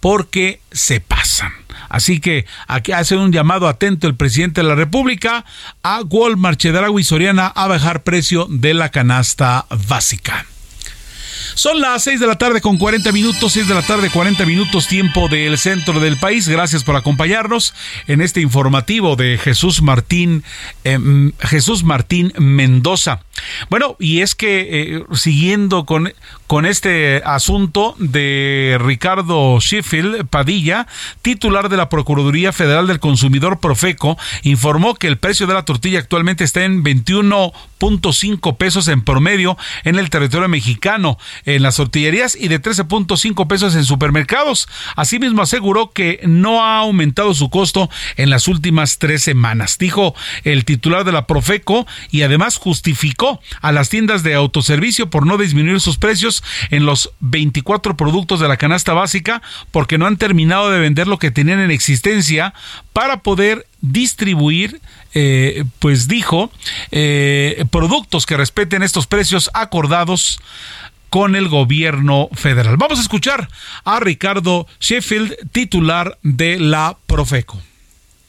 porque se pasan. Así que aquí hace un llamado atento el presidente de la República a Walmart, Chedraui y Soriana a bajar precio de la canasta básica. Son las 6 de la tarde con 40 minutos, 6 de la tarde 40 minutos tiempo del centro del país. Gracias por acompañarnos en este informativo de Jesús Martín em, Jesús Martín Mendoza. Bueno, y es que eh, siguiendo con, con este asunto de Ricardo Sheffield Padilla, titular de la Procuraduría Federal del Consumidor Profeco, informó que el precio de la tortilla actualmente está en 21.5 pesos en promedio en el territorio mexicano en las tortillerías y de 13.5 pesos en supermercados. Asimismo aseguró que no ha aumentado su costo en las últimas tres semanas, dijo el titular de la Profeco y además justificó a las tiendas de autoservicio por no disminuir sus precios en los 24 productos de la canasta básica porque no han terminado de vender lo que tenían en existencia para poder distribuir, eh, pues dijo, eh, productos que respeten estos precios acordados con el gobierno federal. Vamos a escuchar a Ricardo Sheffield, titular de la Profeco.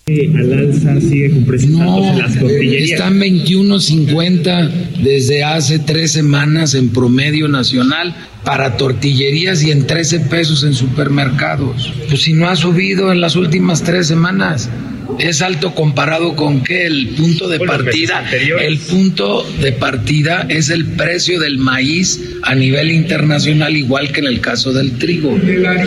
Al alza sigue con precios no, las tortillerías. Están 21.50 desde hace tres semanas en promedio nacional para tortillerías y en 13 pesos en supermercados. Pues si no ha subido en las últimas tres semanas. Es alto comparado con qué? El punto de partida. El punto de partida es el precio del maíz a nivel internacional, igual que en el caso del trigo.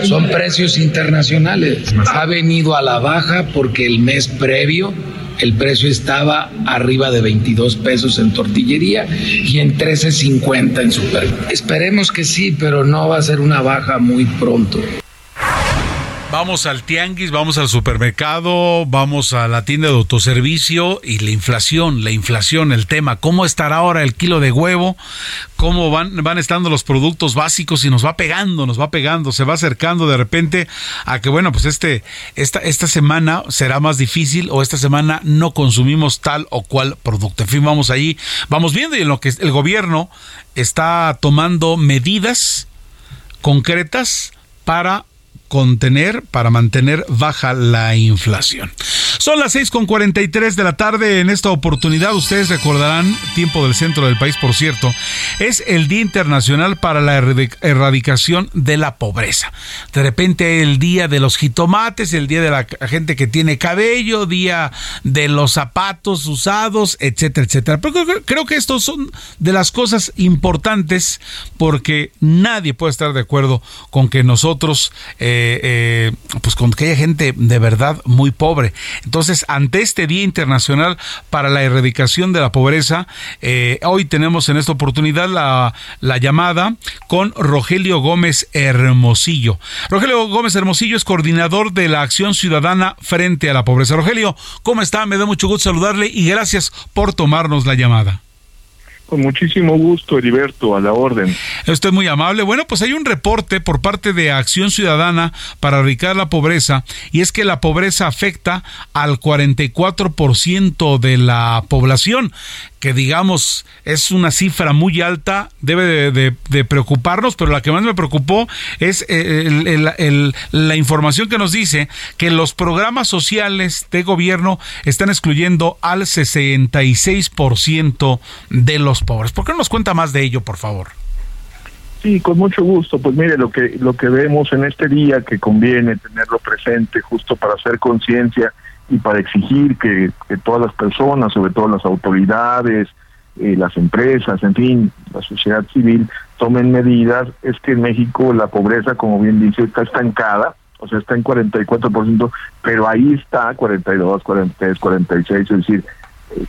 Son precios internacionales. Ha venido a la baja porque el mes previo el precio estaba arriba de 22 pesos en tortillería y en 13.50 en super. Esperemos que sí, pero no va a ser una baja muy pronto. Vamos al tianguis, vamos al supermercado, vamos a la tienda de autoservicio y la inflación, la inflación, el tema, cómo estará ahora el kilo de huevo, cómo van, van estando los productos básicos y nos va pegando, nos va pegando, se va acercando de repente a que, bueno, pues este, esta, esta semana será más difícil o esta semana no consumimos tal o cual producto. En fin, vamos allí, vamos viendo y en lo que el gobierno está tomando medidas concretas para contener, para mantener baja la inflación. Son las 6.43 de la tarde. En esta oportunidad, ustedes recordarán, tiempo del centro del país, por cierto, es el Día Internacional para la Erradicación de la Pobreza. De repente, el Día de los Jitomates, el Día de la gente que tiene cabello, Día de los zapatos usados, etcétera, etcétera. Pero creo que estos son de las cosas importantes porque nadie puede estar de acuerdo con que nosotros. Eh, eh, pues con que haya gente de verdad muy pobre. Entonces, ante este Día Internacional para la Erradicación de la Pobreza, eh, hoy tenemos en esta oportunidad la, la llamada con Rogelio Gómez Hermosillo. Rogelio Gómez Hermosillo es coordinador de la Acción Ciudadana frente a la Pobreza. Rogelio, ¿cómo está? Me da mucho gusto saludarle y gracias por tomarnos la llamada. Con muchísimo gusto, Heriberto, a la orden. Usted es muy amable. Bueno, pues hay un reporte por parte de Acción Ciudadana para erradicar la pobreza y es que la pobreza afecta al 44% de la población que digamos es una cifra muy alta, debe de, preocuparnos, pero la que más me preocupó es eh, la información que nos dice que los programas sociales de gobierno están excluyendo al 66% de los pobres. ¿Por qué no nos cuenta más de ello, por favor? Sí, con mucho gusto. Pues mire, lo que, lo que vemos en este día, que conviene tenerlo presente justo para hacer conciencia, y para exigir que, todas las personas, sobre todo las autoridades, eh, las empresas, en fin, la sociedad civil, tomen medidas, es que en México la pobreza, como bien dice, está estancada, o sea, está en 44%, pero ahí está 42, 43, 46, es decir,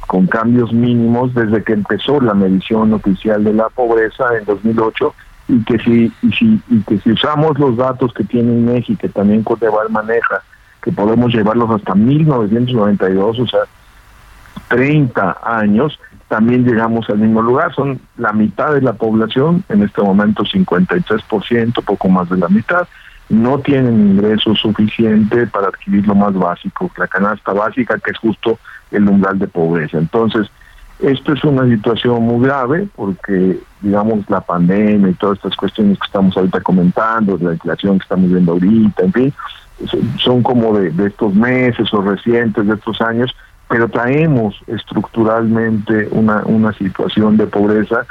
con cambios mínimos desde que empezó la medición oficial de la pobreza en 2008 y que si y si y que si usamos los datos que tiene México, que también Coteval maneja que podemos llevarlos hasta 1992, o sea, 30 años, también llegamos al mismo lugar. Son la mitad de la población, en este momento 53%, poco más de la mitad, no tienen ingresos suficientes para adquirir lo más básico, la canasta básica, que es justo el umbral de pobreza. Entonces, esto es una situación muy grave porque, digamos, la pandemia y todas estas cuestiones que estamos ahorita comentando, la inflación que estamos viendo ahorita, en fin, son como de, estos meses o recientes, de estos años, pero traemos estructuralmente una, una situación de pobreza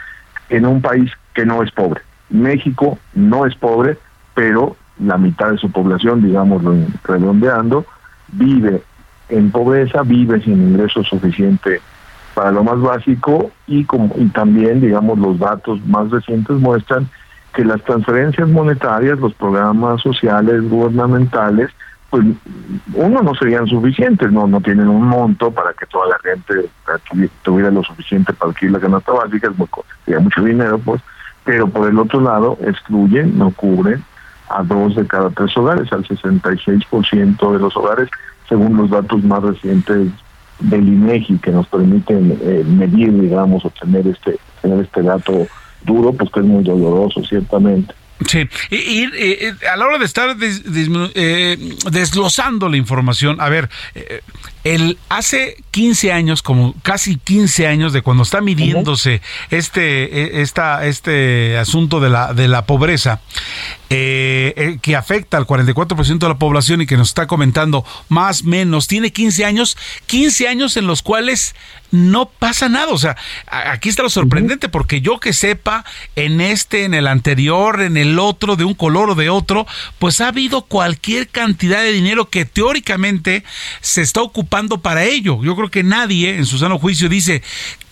en un país que no es pobre. México no es pobre, pero la mitad de su población, digámoslo redondeando, vive en pobreza, vive sin ingreso suficiente para lo más básico y, como, y también, digamos, los datos más recientes muestran que las transferencias monetarias, los programas sociales gubernamentales, pues uno no serían suficientes, no no tienen un monto para que toda la gente tuviera lo suficiente para adquirir la canasta básica, sería mucho dinero, pues, pero por el otro lado excluyen, no cubren a dos de cada tres hogares, al 66% de los hogares, según los datos más recientes del INEGI que nos permiten eh, medir, digamos, o tener este, tener este dato duro, pues que es muy doloroso, ciertamente. Sí, y, a la hora de estar eh, desglosando la información, a ver, eh, el hace 15 años, como casi 15 años de cuando está midiéndose este, e, esta, este asunto de la, de la pobreza, eh, eh, que afecta al 44% de la población y que nos está comentando más menos, tiene 15 años, 15 años en los cuales no pasa nada. O sea, aquí está lo sorprendente, porque yo que sepa, en este, en el anterior, en el otro, de un color o de otro, pues ha habido cualquier cantidad de dinero que teóricamente se está ocupando para ello. Yo creo que nadie en su sano juicio dice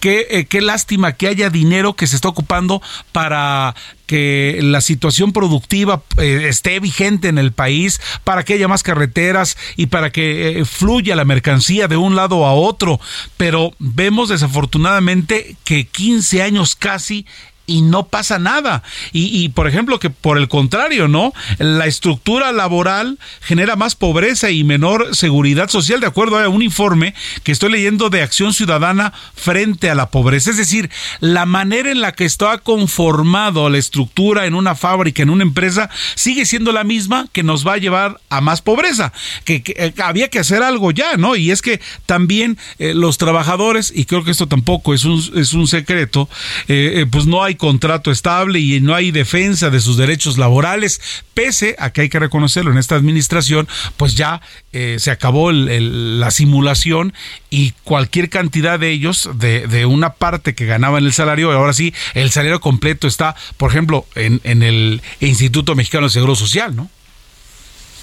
que eh, qué lástima que haya dinero que se está ocupando para que la situación productiva eh, esté vigente en el país, para que haya más carreteras y para que eh, fluya la mercancía de un lado a otro. Pero vemos desafortunadamente que 15 años casi y no pasa nada. Y, por ejemplo, que por el contrario, ¿no? La estructura laboral genera más pobreza y menor seguridad social, de acuerdo a un informe que estoy leyendo de Acción Ciudadana frente a la pobreza. Es decir, la manera en la que está conformado la estructura en una fábrica, en una empresa, sigue siendo la misma que nos va a llevar a más pobreza. Que, eh, había que hacer algo ya, ¿no? Y es que también eh, los trabajadores, y creo que esto tampoco es un, es un secreto, eh, pues no hay contrato estable y no hay defensa de sus derechos laborales, pese a que hay que reconocerlo en esta administración, pues ya eh, se acabó la simulación y cualquier cantidad de ellos, de, de, una parte que ganaban el salario, ahora sí, el salario completo está, por ejemplo, en, en el Instituto Mexicano de Seguro Social, ¿no?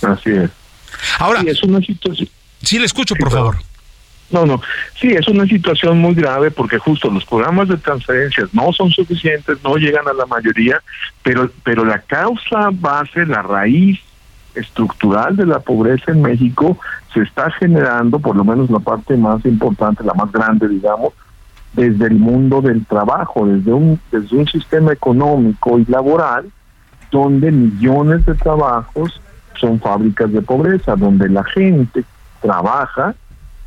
Así es. Ahora, sí, es una situación. Sí, le escucho, por favor. No, no. Sí, es una situación muy grave porque justo los programas de transferencias no son suficientes, no llegan a la mayoría, pero, pero la causa base, la raíz estructural de la pobreza en México se está generando, por lo menos la parte más importante, la más grande, digamos, desde el mundo del trabajo, desde un, desde un sistema económico y laboral donde millones de trabajos son fábricas de pobreza, donde la gente trabaja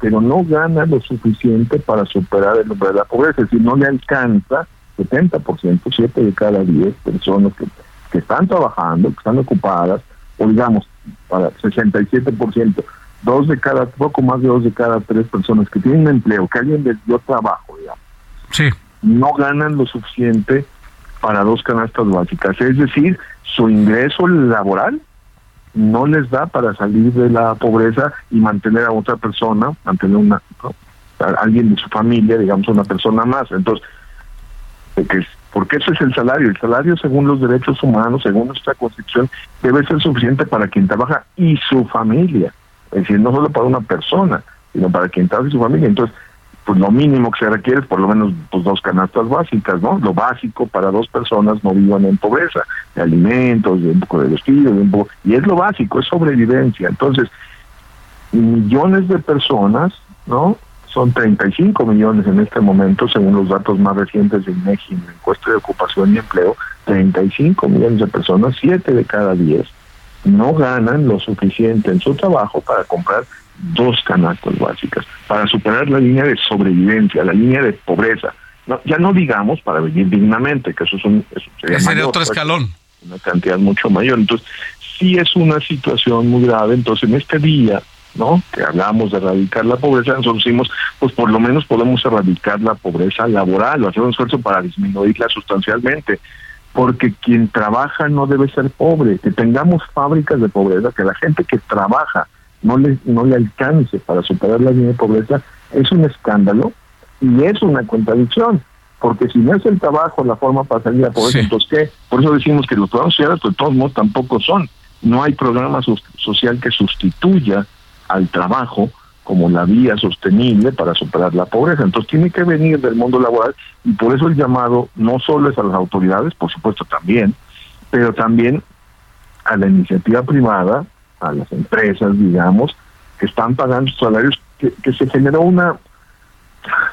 pero no gana lo suficiente para superar el número de la pobreza, es decir, no le alcanza 70%, 7 de cada 10 personas que, que están trabajando, que están ocupadas, o digamos, para 67%, dos de cada, poco más de dos de cada tres personas que tienen empleo, que alguien les dio trabajo, digamos, sí. no ganan lo suficiente para dos canastas básicas, es decir, su ingreso laboral no les da para salir de la pobreza y mantener a otra persona, mantener una alguien de su familia, digamos una persona más. Entonces, porque, eso es el salario. El salario, según los derechos humanos, según nuestra constitución, debe ser suficiente para quien trabaja y su familia. Es decir, no solo para una persona, sino para quien trabaja y su familia. Entonces, pues lo mínimo que se requiere es por lo menos pues, dos canastas básicas, ¿no? Lo básico para dos personas no vivan en pobreza, de alimentos, de un poco de vestido, de un poco, y es lo básico, es sobrevivencia. Entonces, millones de personas, ¿no? Son 35 millones en este momento, según los datos más recientes de INEGI en encuesta de ocupación y empleo, 35 millones de personas, 7 de cada 10, no ganan lo suficiente en su trabajo para comprar dos canastas básicas para superar la línea de sobrevivencia, la línea de pobreza. No, ya no digamos para vivir dignamente, que eso, es un, sería, otro pues, escalón. Una cantidad mucho mayor. Entonces, sí es una situación muy grave. Entonces, en este día, ¿no? Que hablamos de erradicar la pobreza, nosotros decimos, pues por lo menos podemos erradicar la pobreza laboral o hacer un esfuerzo para disminuirla sustancialmente. Porque quien trabaja no debe ser pobre, que tengamos fábricas de pobreza, que la gente que trabaja no le, no le alcance para superar la línea de pobreza, es un escándalo y es una contradicción. Porque si no es el trabajo la forma para salir a la pobreza, entonces ¿qué? Por eso decimos que los programas sociales, de todos modos, tampoco son. No hay programa social que sustituya al trabajo como la vía sostenible para superar la pobreza. Entonces tiene que venir del mundo laboral y por eso el llamado no solo es a las autoridades, por supuesto también, pero también a la iniciativa privada, a las empresas, digamos, que están pagando salarios, que, se generó una,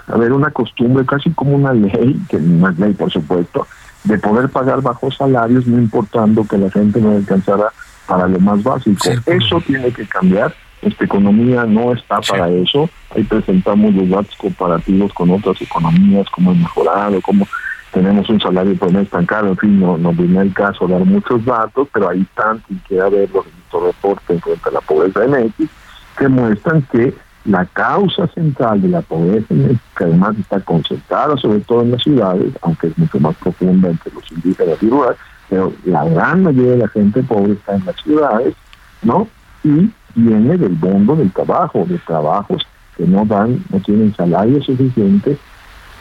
a ver, una costumbre, casi como una ley, que no es ley por supuesto, de poder pagar bajos salarios no importando que la gente no alcanzara para lo más básico. Eso tiene que cambiar. Esta economía no está para eso. Ahí presentamos los datos comparativos con otras economías, cómo ha mejorado, cómo tenemos un salario por mes tan caro, en fin, no, no viene el caso dar muchos datos, pero están, quien quiera verlos en estos reportes frente a la pobreza México, que muestran que la causa central de la pobreza en que además está concentrada sobre todo en las ciudades, aunque es mucho más profunda entre los indígenas y rurales, pero la gran mayoría de la gente pobre está en las ciudades, ¿no? Y viene del mundo del trabajo, de trabajos que no dan, no tienen salario suficiente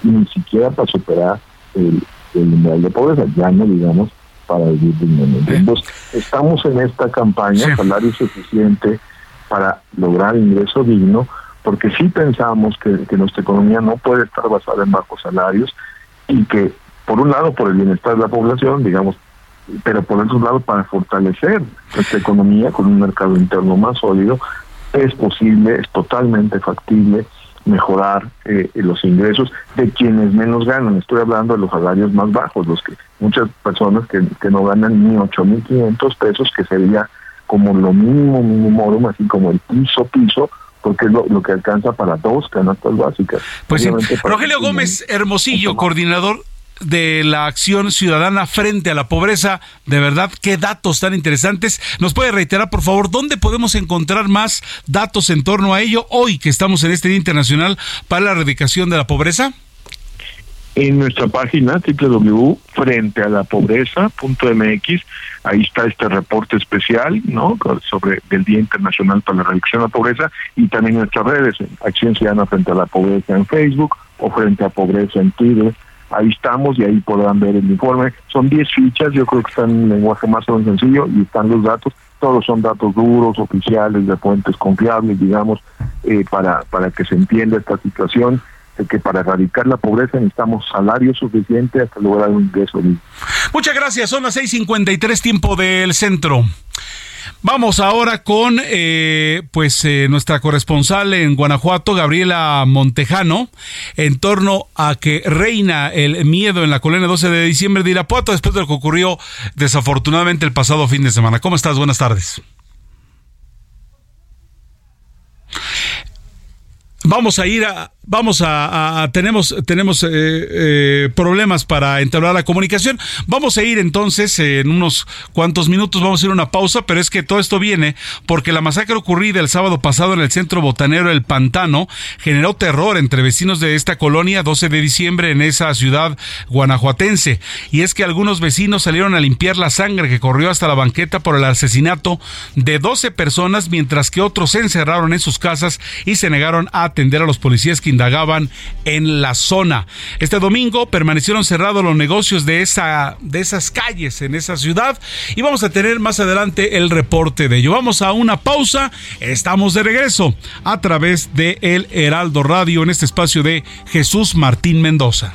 ni siquiera para superar el, el nivel de pobreza, ya no digamos para vivir dignamente. Entonces, estamos en esta campaña, salario suficiente para lograr ingreso digno, porque sí pensamos que, que nuestra economía no puede estar basada en bajos salarios y que, por un lado, por el bienestar de la población, digamos, pero por otro lado, para fortalecer nuestra economía con un mercado interno más sólido, es posible, es totalmente factible mejorar eh, los ingresos de quienes menos ganan. Estoy hablando de los salarios más bajos, los que muchas personas que, que no ganan ni 8.500 pesos, que sería como lo mínimo, mínimo, así como el piso, piso, porque es lo, lo que alcanza para dos canastas básicas. Pues sí. Rogelio Gómez Hermosillo, coordinador de la acción ciudadana frente a la pobreza. De verdad, qué datos tan interesantes. ¿Nos puede reiterar, por favor, dónde podemos encontrar más datos en torno a ello hoy que estamos en este Día Internacional para la Erradicación de la Pobreza? en nuestra página www.frentealapobreza.mx ahí está este reporte especial no sobre el Día Internacional para la Reducción de la Pobreza y también nuestras redes Acción Ciudadana frente a la Pobreza en Facebook o frente a Pobreza en Twitter ahí estamos y ahí podrán ver el informe son 10 fichas yo creo que están en lenguaje más o menos sencillo y están los datos todos son datos duros oficiales de fuentes confiables digamos eh, para para que se entienda esta situación de que para erradicar la pobreza necesitamos salario suficiente hasta lograr un ingreso. Muchas gracias, son las 6:53 tiempo del centro. Vamos ahora con eh, pues eh, nuestra corresponsal en Guanajuato, Gabriela Montejano, en torno a que reina el miedo en la colonia 12 de diciembre de Irapuato después de lo que ocurrió desafortunadamente el pasado fin de semana. ¿Cómo estás? Buenas tardes. Vamos a ir a, vamos a, a- tenemos, tenemos eh, eh, problemas para entablar la comunicación. Vamos a ir entonces eh, en unos cuantos minutos, vamos a ir a una pausa, pero es que todo esto viene porque la masacre ocurrida el sábado pasado en el centro botanero El Pantano generó terror entre vecinos de esta colonia 12 de diciembre en esa ciudad guanajuatense. Y es que algunos vecinos salieron a limpiar la sangre que corrió hasta la banqueta por el asesinato de 12 personas, mientras que otros se encerraron en sus casas y se negaron a atender a los policías que indagaban en la zona. Este domingo permanecieron cerrados los negocios de esa de esas calles en esa ciudad y vamos a tener más adelante el reporte de ello. Vamos a una pausa. Estamos de regreso a través de El Heraldo Radio en este espacio de Jesús Martín Mendoza.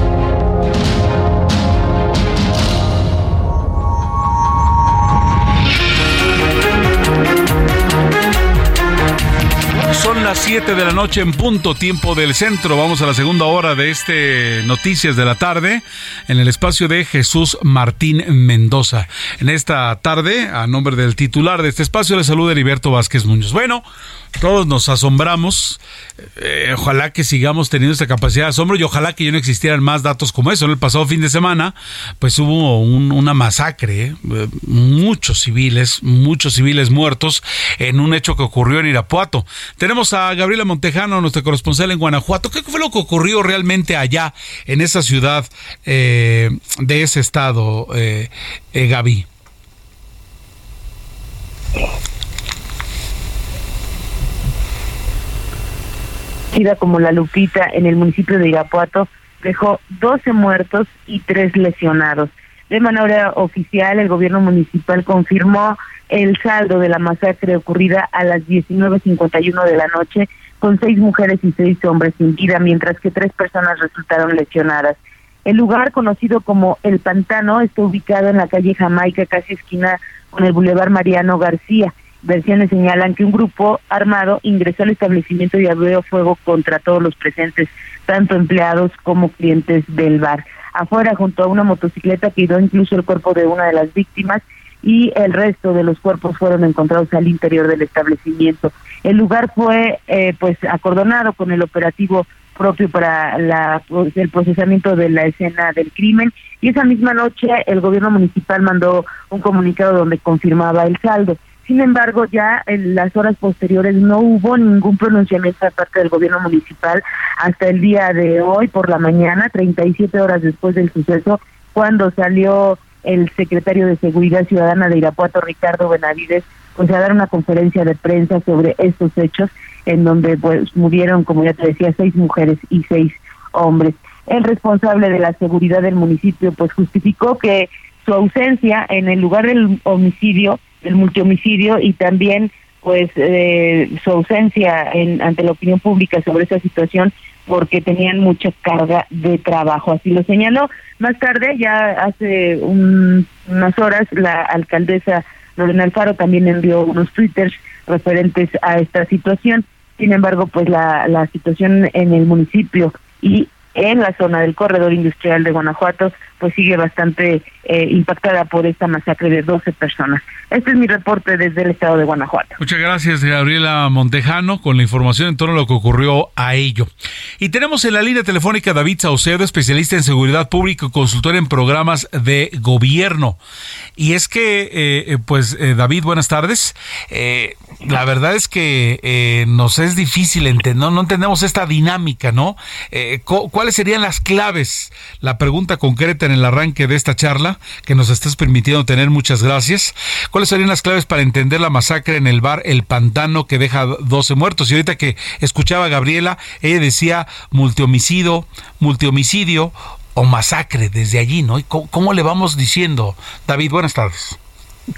Las 7 de la noche en punto, tiempo del centro. Vamos a la segunda hora de este Noticias de la tarde en el espacio de Jesús Martín Mendoza. En esta tarde, a nombre del titular de este espacio, le saluda Heriberto Vázquez Muñoz. Bueno, todos nos asombramos. Eh, ojalá que sigamos teniendo esta capacidad de asombro y ojalá que ya no existieran más datos como eso. En el pasado fin de semana, pues hubo un- una masacre, eh, muchos civiles, muchos civiles muertos en un hecho que ocurrió en Irapuato. Tenemos a Gabriela Montejano, nuestra corresponsal en Guanajuato. ¿Qué fue lo que ocurrió realmente allá, en esa ciudad eh, de ese estado, eh, eh, Gaby? como La Lupita en el municipio de Irapuato dejó 12 muertos y 3 lesionados. De manera oficial, el gobierno municipal confirmó el saldo de la masacre ocurrida a las 19.51 de la noche con seis mujeres y seis hombres sin vida, mientras que tres personas resultaron lesionadas. El lugar, conocido como El Pantano, está ubicado en la calle Jamaica, casi esquina con el Boulevard Mariano García. Versiones señalan que un grupo armado ingresó al establecimiento y abrió fuego contra todos los presentes, tanto empleados como clientes del bar. Afuera, junto a una motocicleta, quedó incluso el cuerpo de una de las víctimas y el resto de los cuerpos fueron encontrados al interior del establecimiento. El lugar fue eh, pues acordonado con el operativo propio para la, pues, el procesamiento de la escena del crimen y esa misma noche el gobierno municipal mandó un comunicado donde confirmaba el saldo. Sin embargo, ya en las horas posteriores no hubo ningún pronunciamiento de parte del gobierno municipal hasta el día de hoy por la mañana, 37 horas después del suceso, cuando salió el secretario de Seguridad Ciudadana de Irapuato, Ricardo Benavides, pues a dar una conferencia de prensa sobre estos hechos, en donde pues murieron, como ya te decía, seis mujeres y seis hombres. El responsable de la seguridad del municipio pues justificó que su ausencia en el lugar del homicidio, del multihomicidio y también pues eh, su ausencia en, ante la opinión pública sobre esa situación porque tenían mucha carga de trabajo. Así lo señaló. Más tarde, ya hace unas horas, la alcaldesa Lorena Alfaro también envió unos twitters referentes a esta situación. Sin embargo, pues la, la situación en el municipio y en la zona del corredor industrial de Guanajuato, pues sigue bastante eh, impactada por esta masacre de 12 personas. Este es mi reporte desde el estado de Guanajuato. Muchas gracias, Gabriela Montejano, con la información en torno a lo que ocurrió a ello. Y tenemos en la línea telefónica David Saucedo, especialista en seguridad pública y consultor en programas de gobierno. Y es que, eh, pues, eh, David, buenas tardes. la verdad es que nos es difícil entender, no, no entendemos esta dinámica, ¿no? ¿Cuáles serían las claves? La pregunta concreta en el arranque de esta charla que nos estás permitiendo tener, muchas gracias. ¿Cuáles serían las claves para entender la masacre en el bar El Pantano que deja 12 muertos? Y ahorita que escuchaba a Gabriela, ella decía multihomicidio, multihomicidio o masacre desde allí, ¿no? ¿Y cómo, cómo le vamos diciendo? David, buenas tardes.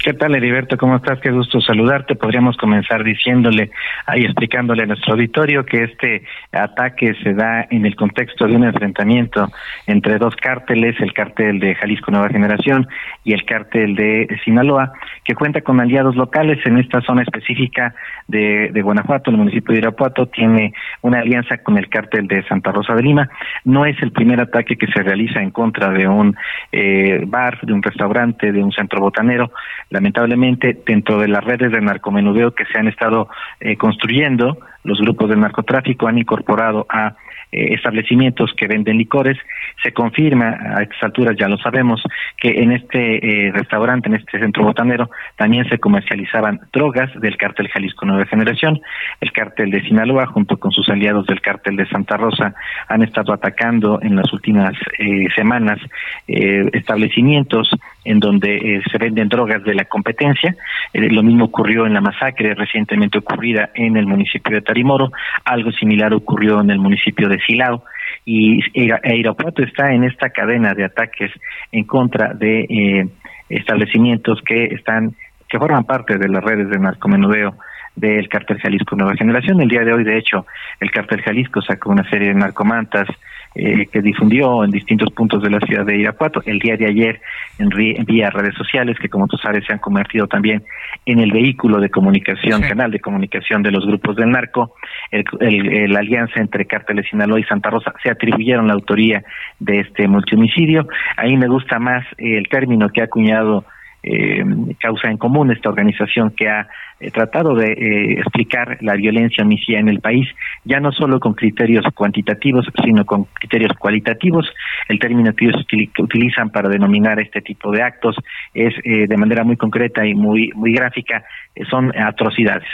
¿Qué tal, Heriberto? ¿Cómo estás? Qué gusto saludarte. Podríamos comenzar diciéndole y explicándole a nuestro auditorio que este ataque se da en el contexto de un enfrentamiento entre dos cárteles, el cártel de Jalisco Nueva Generación y el cártel de Sinaloa, que cuenta con aliados locales en esta zona específica de, Guanajuato, el municipio de Irapuato, tiene una alianza con el cártel de Santa Rosa de Lima. No es el primer ataque que se realiza en contra de un eh, bar, de un restaurante, de un centro botanero lamentablemente dentro de las redes de narcomenudeo que se han estado eh, construyendo, los grupos de narcotráfico han incorporado a eh, establecimientos que venden licores. Se confirma, a estas alturas ya lo sabemos, que en este eh, restaurante, en este centro botanero, también se comercializaban drogas del cártel Jalisco Nueva Generación. El cártel de Sinaloa, junto con sus aliados del cártel de Santa Rosa, han estado atacando en las últimas eh, semanas establecimientos en donde se venden drogas de la competencia. lo mismo ocurrió en la masacre recientemente ocurrida en el municipio de Tarimoro. Algo similar ocurrió en el municipio de Silao y Irapuato está en esta cadena de ataques en contra de eh, establecimientos que están que forman parte de las redes de narcomenudeo del cártel Jalisco Nueva Generación. El día de hoy, de hecho, el cártel Jalisco sacó una serie de narcomantas eh, que difundió en distintos puntos de la ciudad de Irapuato. El día de ayer, en, vía redes sociales, que como tú sabes se han convertido también en el vehículo de comunicación, canal de comunicación de los grupos del narco, la alianza entre Cárteles Sinaloa y Santa Rosa se atribuyeron la autoría de este multihomicidio. Ahí me gusta más el término que ha acuñado eh, Causa en Común, esta organización que ha eh, tratado de eh, explicar la violencia homicida en el país, ya no solo con criterios cuantitativos, sino con criterios cualitativos. El término que ellos utilizan para denominar este tipo de actos es eh, de manera muy concreta y muy, muy gráfica, son atrocidades.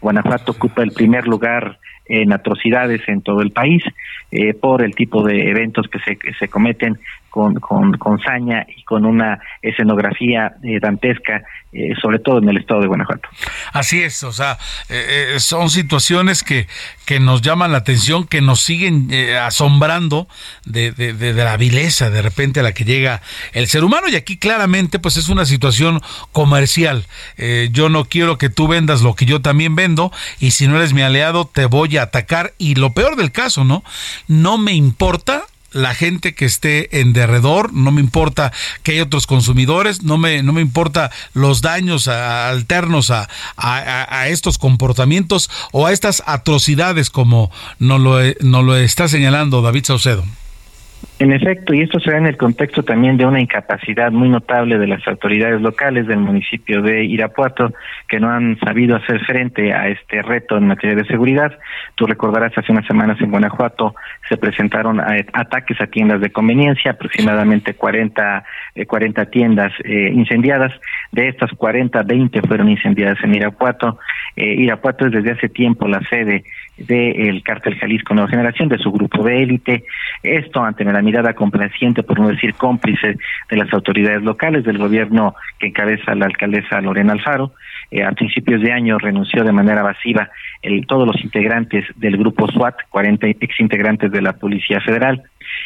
Guanajuato ocupa el primer lugar en atrocidades en todo el país por el tipo de eventos que se, se cometen con, con, con saña y con una escenografía eh, dantesca, eh, sobre todo en el estado de Guanajuato. Así es, o sea, eh, son situaciones que, que nos llaman la atención, que nos siguen asombrando de, de, de, la vileza de repente a la que llega el ser humano y aquí claramente pues es una situación comercial. yo no quiero que tú vendas lo que yo también vendo y si no eres mi aliado te voy a atacar y lo peor del caso, ¿no? No me importa la gente que esté en derredor, no me importa que hay otros consumidores, no me, no me importa los daños alternos a, a, estos comportamientos o a estas atrocidades como nos lo, nos lo está señalando David Saucedo. En efecto, y esto se da en el contexto también de una incapacidad muy notable de las autoridades locales del municipio de Irapuato, que no han sabido hacer frente a este reto en materia de seguridad. Tú recordarás, hace unas semanas en Guanajuato se presentaron eh, ataques a tiendas de conveniencia, aproximadamente 40, 40 eh, tiendas eh, incendiadas. De estas 40, 20 fueron incendiadas en Irapuato. Irapuato es desde hace tiempo la sede del cártel Jalisco Nueva Generación, de su grupo de élite. Esto ante la mirada complaciente, por no decir cómplice, de las autoridades locales, del gobierno que encabeza la alcaldesa Lorena Alfaro. Eh, a principios de año renunció de manera masiva el, todos los integrantes del grupo SWAT, 40 exintegrantes de la Policía Federal.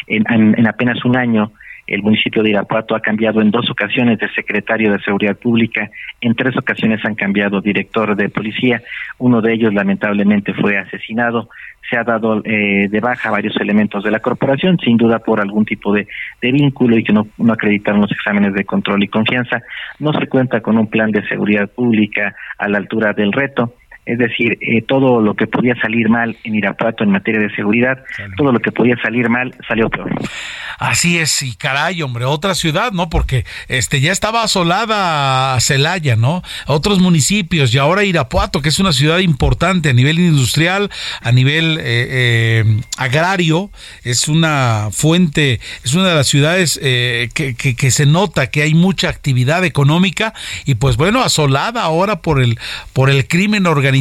en apenas un año, el municipio de Irapuato ha cambiado en dos ocasiones de secretario de Seguridad Pública, en tres ocasiones han cambiado director de policía, uno de ellos lamentablemente fue asesinado, se ha dado eh, de baja varios elementos de la corporación, sin duda por algún tipo de, vínculo y que no, no acreditaron los exámenes de control y confianza. No se cuenta con un plan de seguridad pública a la altura del reto. Es decir, eh, todo lo que podía salir mal en Irapuato en materia de seguridad, todo lo que podía salir mal salió peor. Así es, y caray, hombre, otra ciudad, ¿no? Porque este ya estaba asolada Celaya, ¿no? Otros municipios y ahora Irapuato, que es una ciudad importante a nivel industrial, a nivel eh, eh, agrario, es una fuente, es una de las ciudades que, que, que se nota que hay mucha actividad económica y pues bueno, asolada ahora por el por el crimen organizado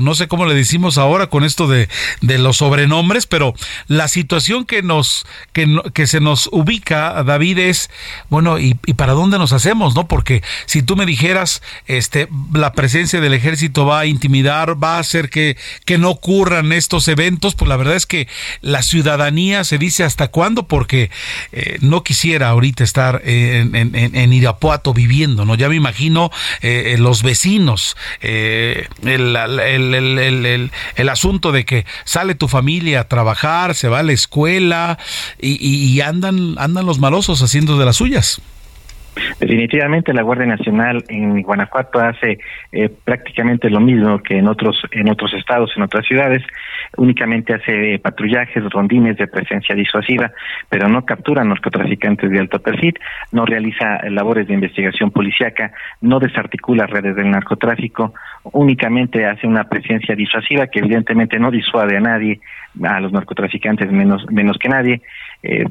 no sé cómo le decimos ahora con esto de, de los sobrenombres, pero la situación que nos, que, que se nos ubica, David, es, bueno, ¿y, para dónde nos hacemos? ¿No? Porque si tú me dijeras, este, la presencia del ejército va a intimidar, va a hacer que, que no ocurran estos eventos, pues la verdad es que la ciudadanía se dice hasta cuándo, porque eh, no quisiera ahorita estar en, en, Irapuato viviendo, ¿no? Ya me imagino eh, los vecinos, eh, el el, el, asunto de que sale tu familia a trabajar, se va a la escuela y, andan, andan los malosos haciendo de las suyas. Definitivamente la Guardia Nacional en Guanajuato hace eh, prácticamente lo mismo que en otros en otros estados, en otras ciudades. Únicamente hace patrullajes, rondines de presencia disuasiva, pero no captura narcotraficantes de alto perfil, no realiza labores de investigación policíaca, no desarticula redes del narcotráfico, únicamente hace una presencia disuasiva que evidentemente no disuade a nadie, a los narcotraficantes menos menos que nadie eh,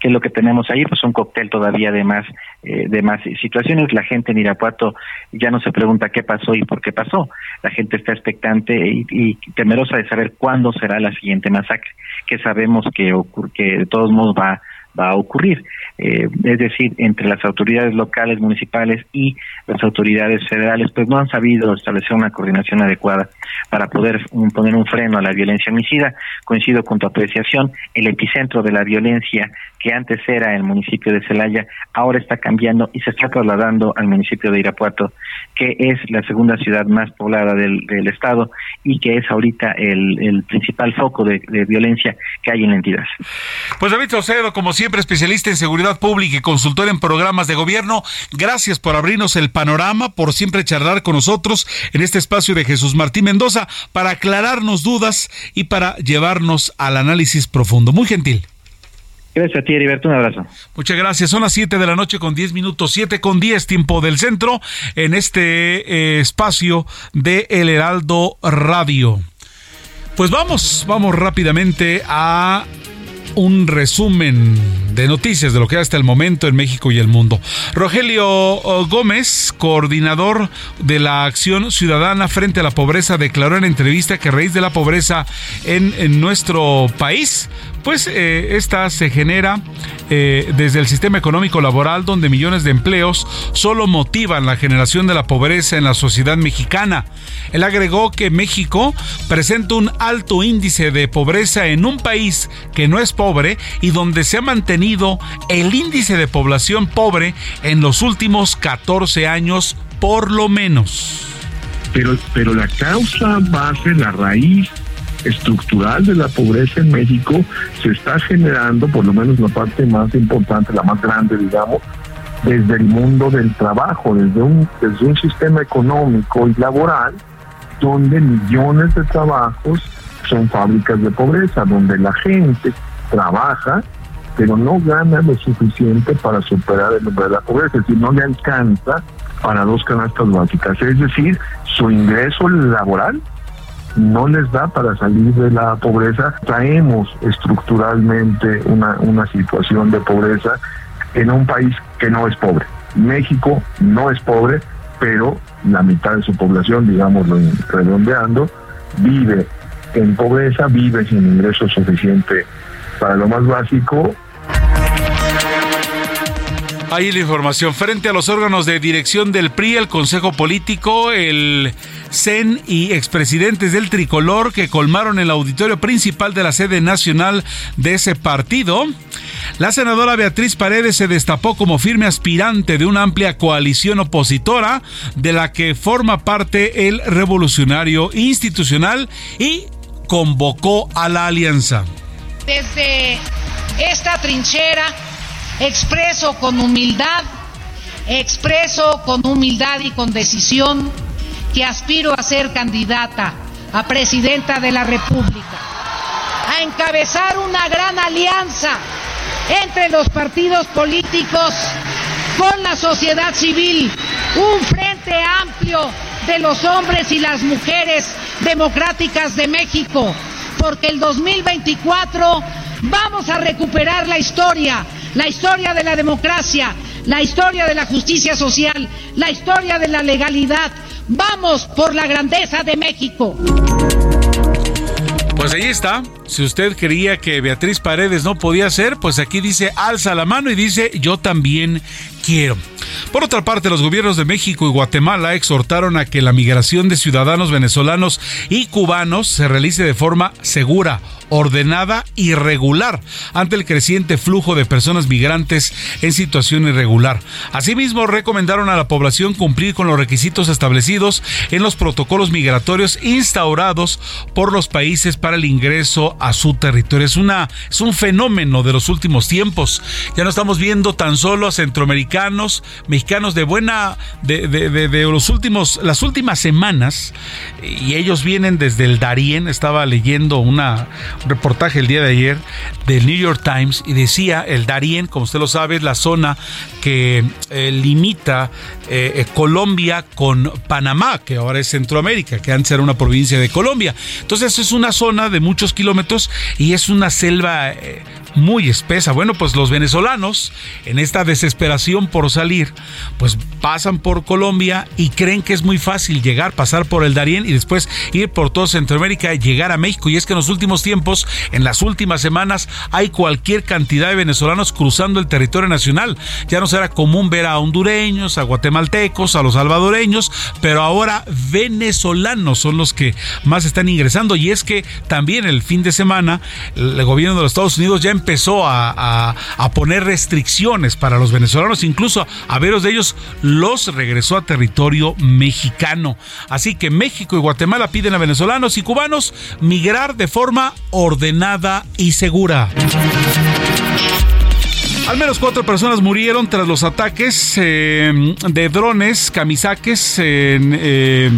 ¿qué es lo que tenemos ahí? Pues un cóctel todavía de más, eh, de más situaciones. La gente en Irapuato ya no se pregunta qué pasó y por qué pasó. La gente está expectante y, temerosa de saber cuándo será la siguiente masacre, que sabemos que, que de todos modos va va a ocurrir. Eh, es decir, entre las autoridades locales, municipales y las autoridades federales, pues no han sabido establecer una coordinación adecuada para poder poner un freno a la violencia homicida. Coincido con tu apreciación, el epicentro de la violencia que antes era el municipio de Celaya, ahora está cambiando y se está trasladando al municipio de Irapuato, que es la segunda ciudad más poblada del, estado y que es ahorita el, principal foco de, violencia que hay en la entidad. Pues David Saucedo, como siempre, especialista en seguridad pública y consultor en programas de gobierno, gracias por abrirnos el panorama, por siempre charlar con nosotros en este espacio de Jesús Martín Mendoza para aclararnos dudas y para llevarnos al análisis profundo. Muy gentil. Gracias a ti, Heriberto. Un abrazo. Muchas gracias. Son las 7 de la noche con 10 minutos, 7 con 10, tiempo del centro, en este eh, espacio de El Heraldo Radio. Pues vamos, vamos rápidamente a un resumen de noticias de lo que hasta el momento en México y el mundo. Rogelio oh, Gómez, coordinador de la Acción Ciudadana frente a la Pobreza, declaró en entrevista que a raíz de la pobreza en nuestro país, pues eh, esta se genera eh, desde el sistema económico laboral donde millones de empleos solo motivan la generación de la pobreza en la sociedad mexicana. Él agregó que México presenta un alto índice de pobreza en un país que no es pobre y donde se ha mantenido el índice de población pobre en los últimos 14 años por lo menos. Pero, pero la causa base, la raíz estructural de la pobreza en México se está generando, por lo menos la parte más importante, la más grande, digamos, desde el mundo del trabajo, desde un, desde un sistema económico y laboral donde millones de trabajos son fábricas de pobreza, donde la gente trabaja pero no gana lo suficiente para superar el número de la pobreza, es decir, no le alcanza para dos canastas básicas, es decir, su ingreso laboral no les da para salir de la pobreza. Traemos estructuralmente una, una situación de pobreza en un país que no es pobre. México no es pobre, pero la mitad de su población, digámoslo redondeando, vive en pobreza, vive sin ingreso suficiente para lo más básico Ahí la información. Frente a los órganos de dirección del PRI, el Consejo Político, el CEN y expresidentes del tricolor que colmaron el auditorio principal de la sede nacional de ese partido, la senadora Beatriz Paredes se destapó como firme aspirante de una amplia coalición opositora de la que forma parte el revolucionario institucional y convocó a la alianza. Desde esta trinchera expreso con humildad, expreso con humildad y con decisión que aspiro a ser candidata a presidenta de la República, a encabezar una gran alianza entre los partidos políticos con la sociedad civil, un frente amplio de los hombres y las mujeres democráticas de México, porque el 2024 vamos a recuperar la historia la historia de la democracia, la historia de la justicia social, la historia de la legalidad. Vamos por la grandeza de México. Pues ahí está. Si usted creía que Beatriz Paredes no podía ser, pues aquí dice alza la mano y dice yo también quiero. Por otra parte, los gobiernos de México y Guatemala exhortaron a que la migración de ciudadanos venezolanos y cubanos se realice de forma segura, ordenada y regular ante el creciente flujo de personas migrantes en situación irregular. Asimismo, recomendaron a la población cumplir con los requisitos establecidos en los protocolos migratorios instaurados por los países para el ingreso a su territorio. Es, una, un fenómeno de los últimos tiempos. Ya no estamos viendo tan solo a centroamericanos, mexicanos de buena, de, de, los últimos, las últimas semanas, y ellos vienen desde el Darién, estaba leyendo una, un reportaje el día de ayer del New York Times y decía el Darién, como usted lo sabe, es la zona que eh, limita eh, eh, Colombia con Panamá, que ahora es Centroamérica, que antes era una provincia de Colombia. Entonces es una zona de muchos kilómetros y es una selva muy espesa. Bueno, pues los venezolanos, en esta desesperación por salir, pues pasan por Colombia y creen que es muy fácil llegar, pasar por el Darién y después ir por toda Centroamérica y llegar a México. Y es que en los últimos tiempos, en las últimas semanas, hay cualquier cantidad de venezolanos cruzando el territorio nacional. Ya no será común ver a hondureños, a guatemaltecos, a los salvadoreños, pero ahora venezolanos son los que más están ingresando. Y es que también el fin de semana, el gobierno de los Estados Unidos ya empezó a, poner restricciones para los venezolanos, incluso a veros de ellos los regresó a territorio mexicano. Así que México y Guatemala piden a venezolanos y cubanos migrar de forma ordenada y segura. Al menos cuatro personas murieron tras los ataques eh, de drones, camisaques en, eh,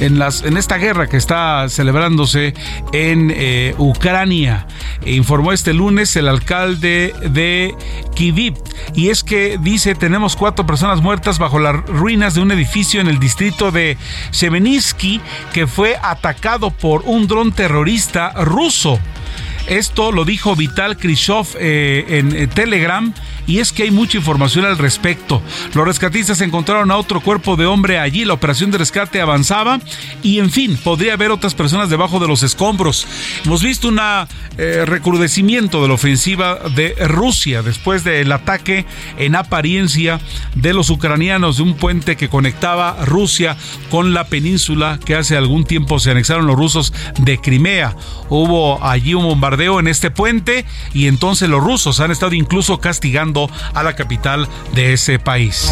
en, esta guerra que está celebrándose en eh, Ucrania. Informó este lunes el alcalde de Kivip. Y es que dice, tenemos cuatro personas muertas bajo las ruinas de un edificio en el distrito de Sheveninsky que fue atacado por un dron terrorista ruso. Esto lo dijo Vital Krishov eh, en eh, Telegram y es que hay mucha información al respecto. Los rescatistas encontraron a otro cuerpo de hombre allí, la operación de rescate avanzaba y en fin, podría haber otras personas debajo de los escombros. Hemos visto un eh, recrudecimiento de la ofensiva de Rusia después del ataque en apariencia de los ucranianos de un puente que conectaba Rusia con la península que hace algún tiempo se anexaron los rusos de Crimea. Hubo allí un bombardeo en este puente y entonces los rusos han estado incluso castigando a la capital de ese país.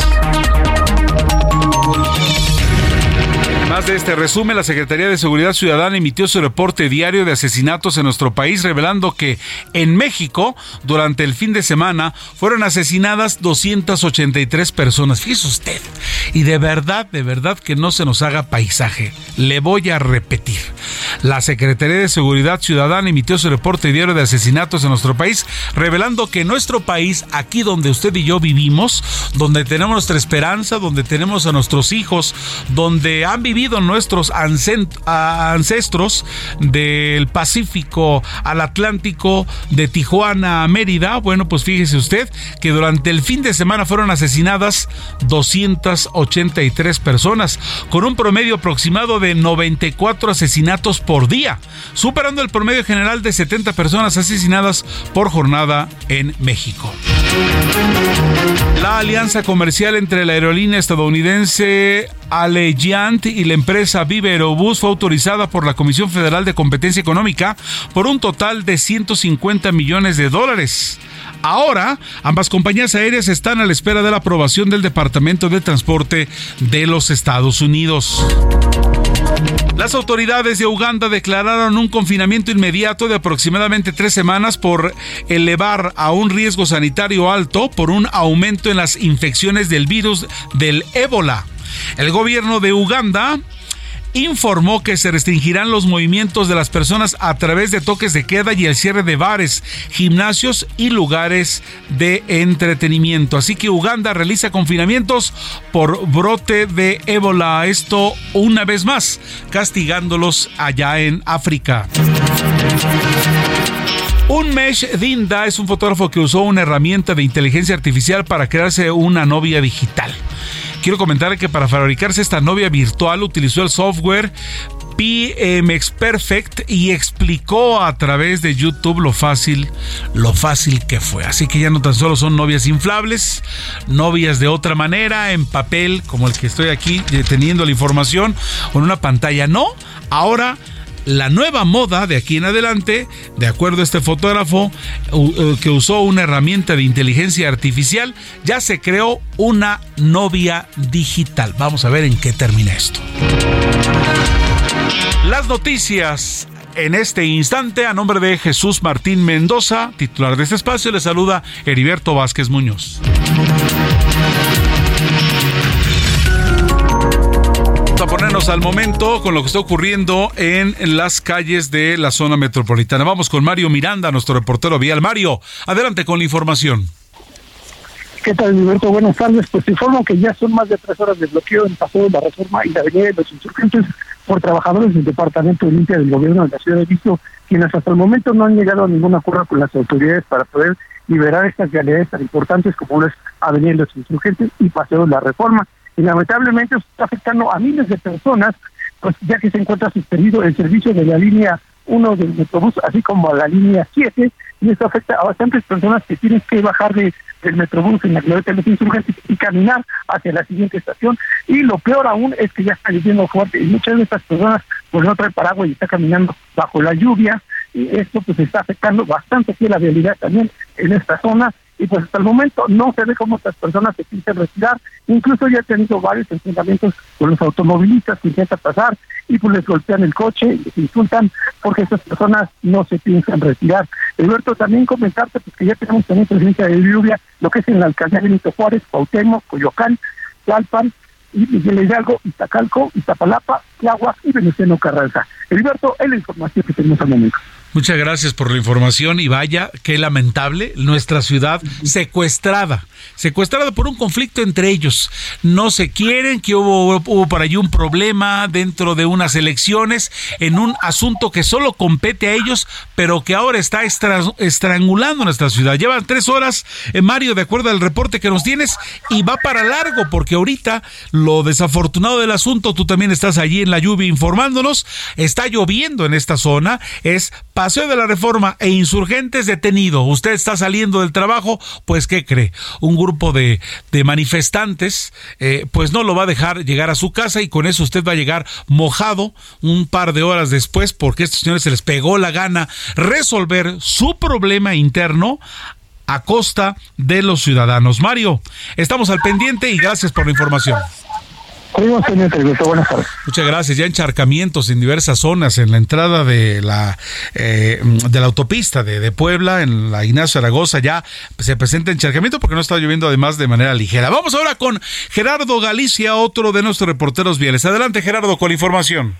Más de este resumen, la Secretaría de Seguridad Ciudadana emitió su reporte diario de asesinatos en nuestro país, revelando que en México, durante el fin de semana, fueron asesinadas 283 personas. Fíjese usted. Y de verdad, de verdad que no se nos haga paisaje. Le voy a repetir. La Secretaría de Seguridad Ciudadana emitió su reporte diario de asesinatos en nuestro país, revelando que en nuestro país, aquí donde usted y yo vivimos, donde tenemos nuestra esperanza, donde tenemos a nuestros hijos, donde han vivido nuestros ancestros del Pacífico al Atlántico, de Tijuana a Mérida, bueno, pues fíjese usted que durante el fin de semana fueron asesinadas 283 personas, con un promedio aproximado de 94 asesinatos por día, superando el promedio general de 70 personas asesinadas por jornada en México. La alianza comercial entre la aerolínea estadounidense Allegiant y la empresa Vive Aerobús fue autorizada por la Comisión Federal de Competencia Económica por un total de 150 millones de dólares. Ahora, ambas compañías aéreas están a la espera de la aprobación del Departamento de Transporte de los Estados Unidos. Las autoridades de Uganda declararon un confinamiento inmediato de aproximadamente tres semanas por elevar a un riesgo sanitario alto por un aumento en las infecciones del virus del ébola. El gobierno de Uganda informó que se restringirán los movimientos de las personas a través de toques de queda y el cierre de bares, gimnasios y lugares de entretenimiento. Así que Uganda realiza confinamientos por brote de ébola. Esto una vez más, castigándolos allá en África. Un Mesh Dinda es un fotógrafo que usó una herramienta de inteligencia artificial para crearse una novia digital. Quiero comentar que para fabricarse esta novia virtual utilizó el software PMX Perfect y explicó a través de YouTube lo fácil, lo fácil que fue. Así que ya no tan solo son novias inflables, novias de otra manera, en papel, como el que estoy aquí teniendo la información, con una pantalla. No, ahora la nueva moda de aquí en adelante, de acuerdo a este fotógrafo que usó una herramienta de inteligencia artificial, ya se creó una novia digital. Vamos a ver en qué termina esto. Las noticias en este instante, a nombre de Jesús Martín Mendoza, titular de este espacio, le saluda Heriberto Vázquez Muñoz. Al momento con lo que está ocurriendo en las calles de la zona metropolitana. Vamos con Mario Miranda, nuestro reportero vial. Mario, adelante con la información. ¿Qué tal, Alberto? Buenas tardes. Pues informo que ya son más de tres horas de bloqueo en Paseo de la Reforma y la Avenida de los Insurgentes por trabajadores del Departamento de Limpia del Gobierno de la Ciudad de Visto, quienes hasta el momento no han llegado a ningún acuerdo con las autoridades para poder liberar estas vialidades tan importantes como es Avenida de los Insurgentes y Paseo de la Reforma y lamentablemente está afectando a miles de personas, pues ya que se encuentra suspendido el servicio de la línea 1 del Metrobús, así como a la línea 7, y esto afecta a bastantes personas que tienen que bajar de, del Metrobús en la glorieta de los insurgentes y caminar hacia la siguiente estación. Y lo peor aún es que ya está lloviendo fuerte y muchas de estas personas pues no traen paraguas y está caminando bajo la lluvia y esto pues está afectando bastante aquí la vialidad también en esta zona y pues hasta el momento no se ve cómo estas personas se piensan retirar, incluso ya he tenido varios enfrentamientos con los automovilistas que intentan pasar y pues les golpean el coche, les insultan porque estas personas no se piensan retirar. Alberto, también comentarte pues, que ya tenemos también presencia de lluvia, lo que es en la alcaldía de Benito Juárez, Cuauhtémoc, Coyoacán, Tlalpan, y Miguel Hidalgo, Iztacalco, Iztapalapa, Tláhuac y Veneciano Carranza. Alberto, es la información que tenemos al momento. Muchas gracias por la información y vaya, qué lamentable, nuestra ciudad secuestrada, secuestrada por un conflicto entre ellos. No se quieren, que hubo, hubo por allí un problema dentro de unas elecciones en un asunto que solo compete a ellos, pero que ahora está estrangulando nuestra ciudad. Llevan tres horas, eh, Mario, de acuerdo al reporte que nos tienes, y va para largo, porque ahorita lo desafortunado del asunto, tú también estás allí en la lluvia informándonos, está lloviendo en esta zona, es Paseo de la Reforma e insurgentes detenido. Usted está saliendo del trabajo, pues ¿qué cree? Un grupo de, manifestantes, eh, pues no lo va a dejar llegar a su casa y con eso usted va a llegar mojado un par de horas después porque a estos señores se les pegó la gana resolver su problema interno a costa de los ciudadanos. Mario, estamos al pendiente y gracias por la información. Muchas gracias. Ya encharcamientos en diversas zonas, en la entrada de la eh, de la autopista de, Puebla, en la Ignacio Zaragoza, ya se presenta encharcamiento porque no está lloviendo además de manera ligera. Vamos ahora con Gerardo Galicia, otro de nuestros reporteros viales. Adelante, Gerardo, con la información.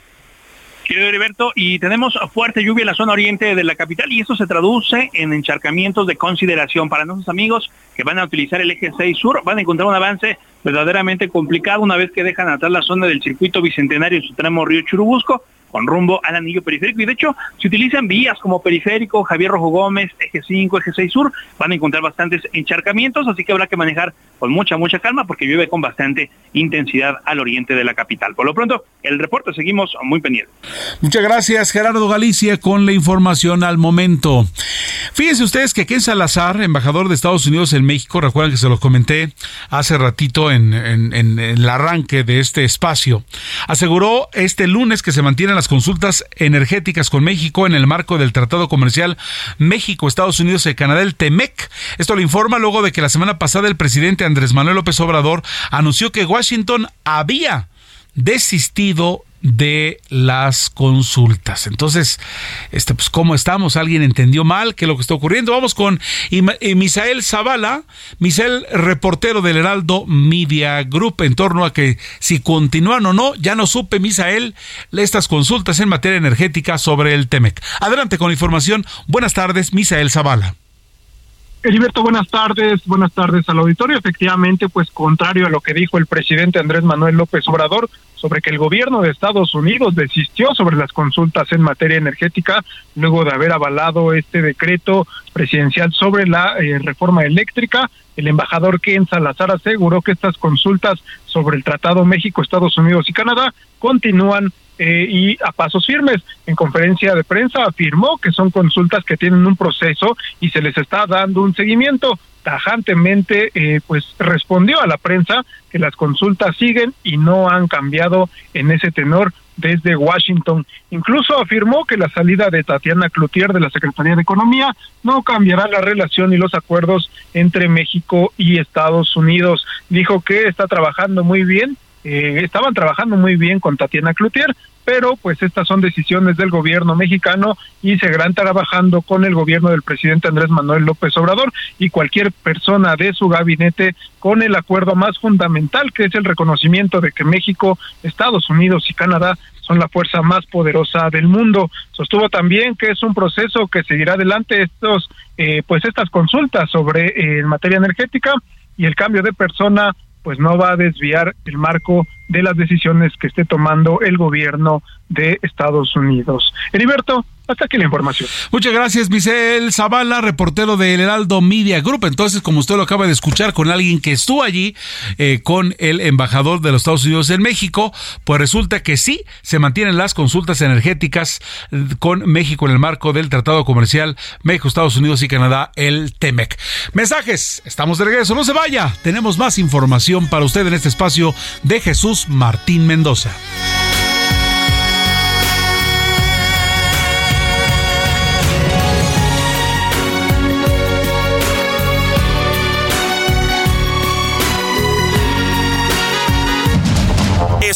Querido Heriberto, y tenemos fuerte lluvia en la zona oriente de la capital y eso se traduce en encharcamientos de consideración. Para nuestros amigos que van a utilizar el eje 6 sur, van a encontrar un avance verdaderamente complicado una vez que dejan atrás la zona del circuito bicentenario en su tramo Río Churubusco con rumbo al anillo periférico. Y de hecho, si utilizan vías como periférico, Javier Rojo Gómez, eje 5, eje 6 sur, van a encontrar bastantes encharcamientos, así que habrá que manejar con mucha, mucha calma porque llueve con bastante intensidad al oriente de la capital. Por lo pronto, el reporte seguimos muy pendientes. Muchas gracias, Gerardo Galicia, con la información al momento. Fíjense ustedes que Ken Salazar, embajador de Estados Unidos en México, recuerdan que se los comenté hace ratito en, en el arranque de este espacio, aseguró este lunes que se mantiene las consultas energéticas con México en el marco del Tratado Comercial México, Estados Unidos y Canadá, el TEMEC. Esto lo informa luego de que la semana pasada el presidente Andrés Manuel López Obrador anunció que Washington había desistido de las consultas. Entonces, este, pues, ¿cómo estamos? ¿Alguien entendió mal qué es lo que está ocurriendo? Vamos con eh, Misael Zavala, Misael, reportero del Heraldo Media Group, en torno a que si continúan o no, ya no supe, Misael, estas consultas en materia energética sobre el TEMEC. Adelante con la información. Buenas tardes, Misael Zavala. Heriberto, buenas tardes, buenas tardes al auditorio. Efectivamente, pues contrario a lo que dijo el presidente Andrés Manuel López Obrador sobre que el gobierno de Estados Unidos desistió sobre las consultas en materia energética luego de haber avalado este decreto presidencial sobre la eh, reforma eléctrica, el embajador Ken Salazar aseguró que estas consultas sobre el Tratado México, Estados Unidos y Canadá continúan eh, y a pasos firmes. En conferencia de prensa afirmó que son consultas que tienen un proceso y se les está dando un seguimiento. Tajantemente, eh, pues respondió a la prensa que las consultas siguen y no han cambiado en ese tenor desde Washington. Incluso afirmó que la salida de Tatiana Cloutier de la Secretaría de Economía no cambiará la relación y los acuerdos entre México y Estados Unidos. Dijo que está trabajando muy bien eh, estaban trabajando muy bien con Tatiana Cloutier, pero pues estas son decisiones del gobierno mexicano y seguirán trabajando con el gobierno del presidente Andrés Manuel López Obrador y cualquier persona de su gabinete con el acuerdo más fundamental que es el reconocimiento de que México, Estados Unidos y Canadá son la fuerza más poderosa del mundo. Sostuvo también que es un proceso que seguirá adelante estos, eh, pues estas consultas sobre eh, materia energética y el cambio de persona pues no va a desviar el marco de las decisiones que esté tomando el gobierno de Estados Unidos. Heriberto, hasta aquí la información. Muchas gracias, Michel Zavala, reportero del Heraldo Media Group. Entonces, como usted lo acaba de escuchar con alguien que estuvo allí, eh, con el embajador de los Estados Unidos en México, pues resulta que sí se mantienen las consultas energéticas eh, con México en el marco del Tratado Comercial México, Estados Unidos y Canadá, el TEMEC. Mensajes, estamos de regreso, no se vaya. Tenemos más información para usted en este espacio de Jesús Martín Mendoza.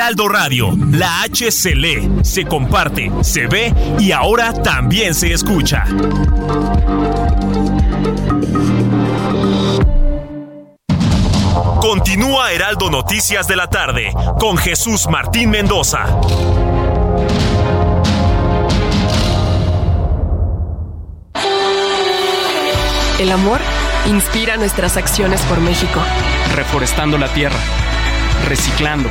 Heraldo Radio, la H se lee, se comparte, se ve y ahora también se escucha. Continúa Heraldo Noticias de la tarde con Jesús Martín Mendoza. El amor inspira nuestras acciones por México. Reforestando la tierra, reciclando,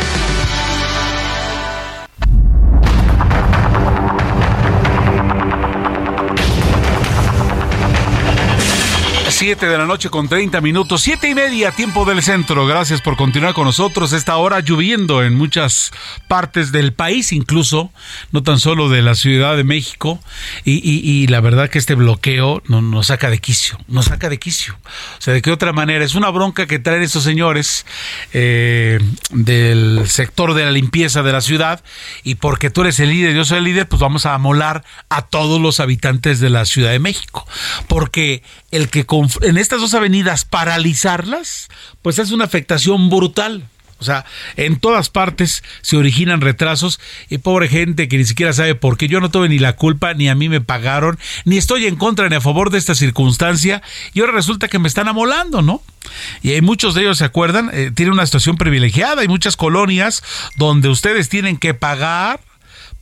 7 de la noche con 30 minutos, siete y media, tiempo del centro. Gracias por continuar con nosotros. Esta hora lloviendo en muchas partes del país, incluso, no tan solo de la Ciudad de México. Y, la verdad que este bloqueo nos saca de quicio, nos saca de quicio. O sea, de qué otra manera, es una bronca que traen estos señores eh, del sector de la limpieza de la ciudad. Y porque tú eres el líder, yo soy el líder, pues vamos a amolar a todos los habitantes de la Ciudad de México. Porque el que en estas dos avenidas paralizarlas, pues es una afectación brutal. O sea, en todas partes se originan retrasos y pobre gente que ni siquiera sabe por qué. Yo no tuve ni la culpa, ni a mí me pagaron, ni estoy en contra ni a favor de esta circunstancia y ahora resulta que me están amolando, ¿no? Y hay muchos de ellos, ¿se acuerdan? Eh, tienen una situación privilegiada. Hay muchas colonias donde ustedes tienen que pagar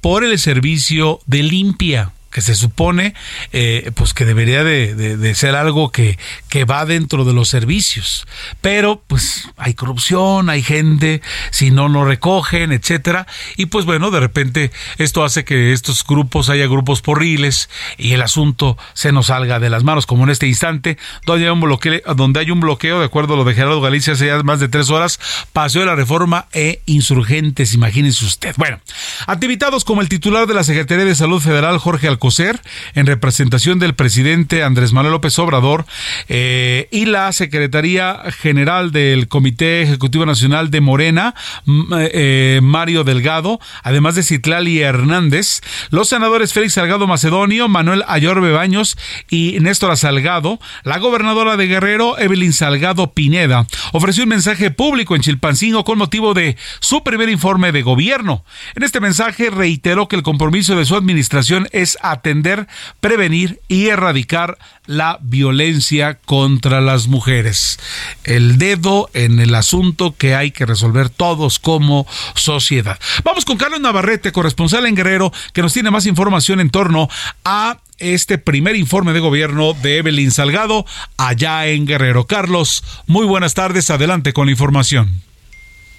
por el servicio de limpia que se supone eh, pues que debería de, ser algo que, que, va dentro de los servicios. Pero pues hay corrupción hay gente si no lo recogen etcétera. Y pues bueno de repente esto hace que estos grupos haya grupos porriles y el asunto se nos salga de las manos como en este instante donde hay un bloqueo donde hay un bloqueo de acuerdo a lo de Gerardo Galicia hace ya más de tres horas pasó de la reforma e insurgentes imagínense usted. Bueno activitados como el titular de la Secretaría de Salud Federal Jorge Alcocer, en representación del presidente Andrés Manuel López Obrador eh, y la Secretaría General del Comité Ejecutivo Nacional de Morena, eh, Mario Delgado, además de Citlali Hernández, los senadores Félix Salgado Macedonio, Manuel Ayorbe Baños y Néstor Salgado, la gobernadora de Guerrero, Evelyn Salgado Pineda, ofreció un mensaje público en Chilpancingo con motivo de su primer informe de gobierno. En este mensaje reiteró que el compromiso de su administración es atender, prevenir y erradicar la violencia contra las mujeres. El dedo en el asunto que hay que resolver todos como sociedad. Vamos con Carlos Navarrete, corresponsal en Guerrero, que nos tiene más información en torno a este primer informe de gobierno de Evelyn Salgado allá en Guerrero. Carlos, muy buenas tardes, adelante con la información.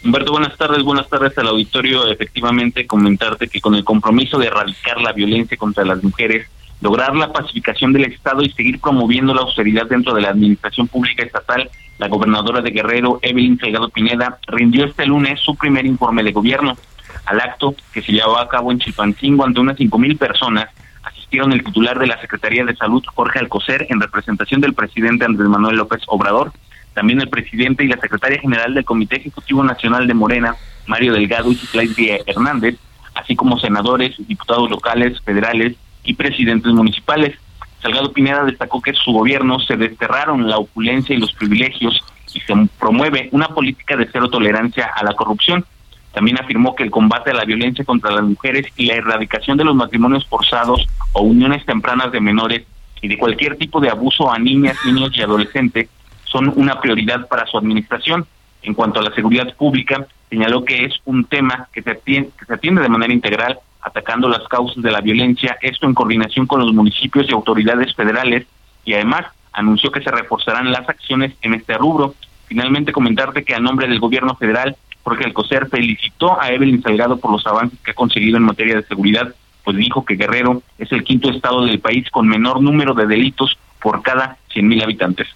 Humberto, buenas tardes, buenas tardes al auditorio. Efectivamente, comentarte que con el compromiso de erradicar la violencia contra las mujeres, lograr la pacificación del Estado y seguir promoviendo la austeridad dentro de la administración pública estatal, la gobernadora de Guerrero, Evelyn Salgado Pineda, rindió este lunes su primer informe de gobierno. Al acto que se llevó a cabo en Chilpancingo ante unas cinco mil personas, asistieron el titular de la Secretaría de Salud, Jorge Alcocer, en representación del presidente Andrés Manuel López Obrador, también el presidente y la secretaria general del Comité Ejecutivo Nacional de Morena, Mario Delgado y Claudia Hernández, así como senadores, diputados locales, federales y presidentes municipales. Salgado Pineda destacó que su gobierno se desterraron la opulencia y los privilegios y se promueve una política de cero tolerancia a la corrupción. También afirmó que el combate a la violencia contra las mujeres y la erradicación de los matrimonios forzados o uniones tempranas de menores y de cualquier tipo de abuso a niñas, niños y adolescentes son una prioridad para su administración. En cuanto a la seguridad pública, señaló que es un tema que se atiende, de manera integral, atacando las causas de la violencia, esto en coordinación con los municipios y autoridades federales, y además anunció que se reforzarán las acciones en este rubro. Finalmente, comentarte que a nombre del gobierno federal, Jorge Alcocer felicitó a Evelyn Salgado por los avances que ha conseguido en materia de seguridad, pues dijo que Guerrero es el quinto estado del país con menor número de delitos por cada 100.000 habitantes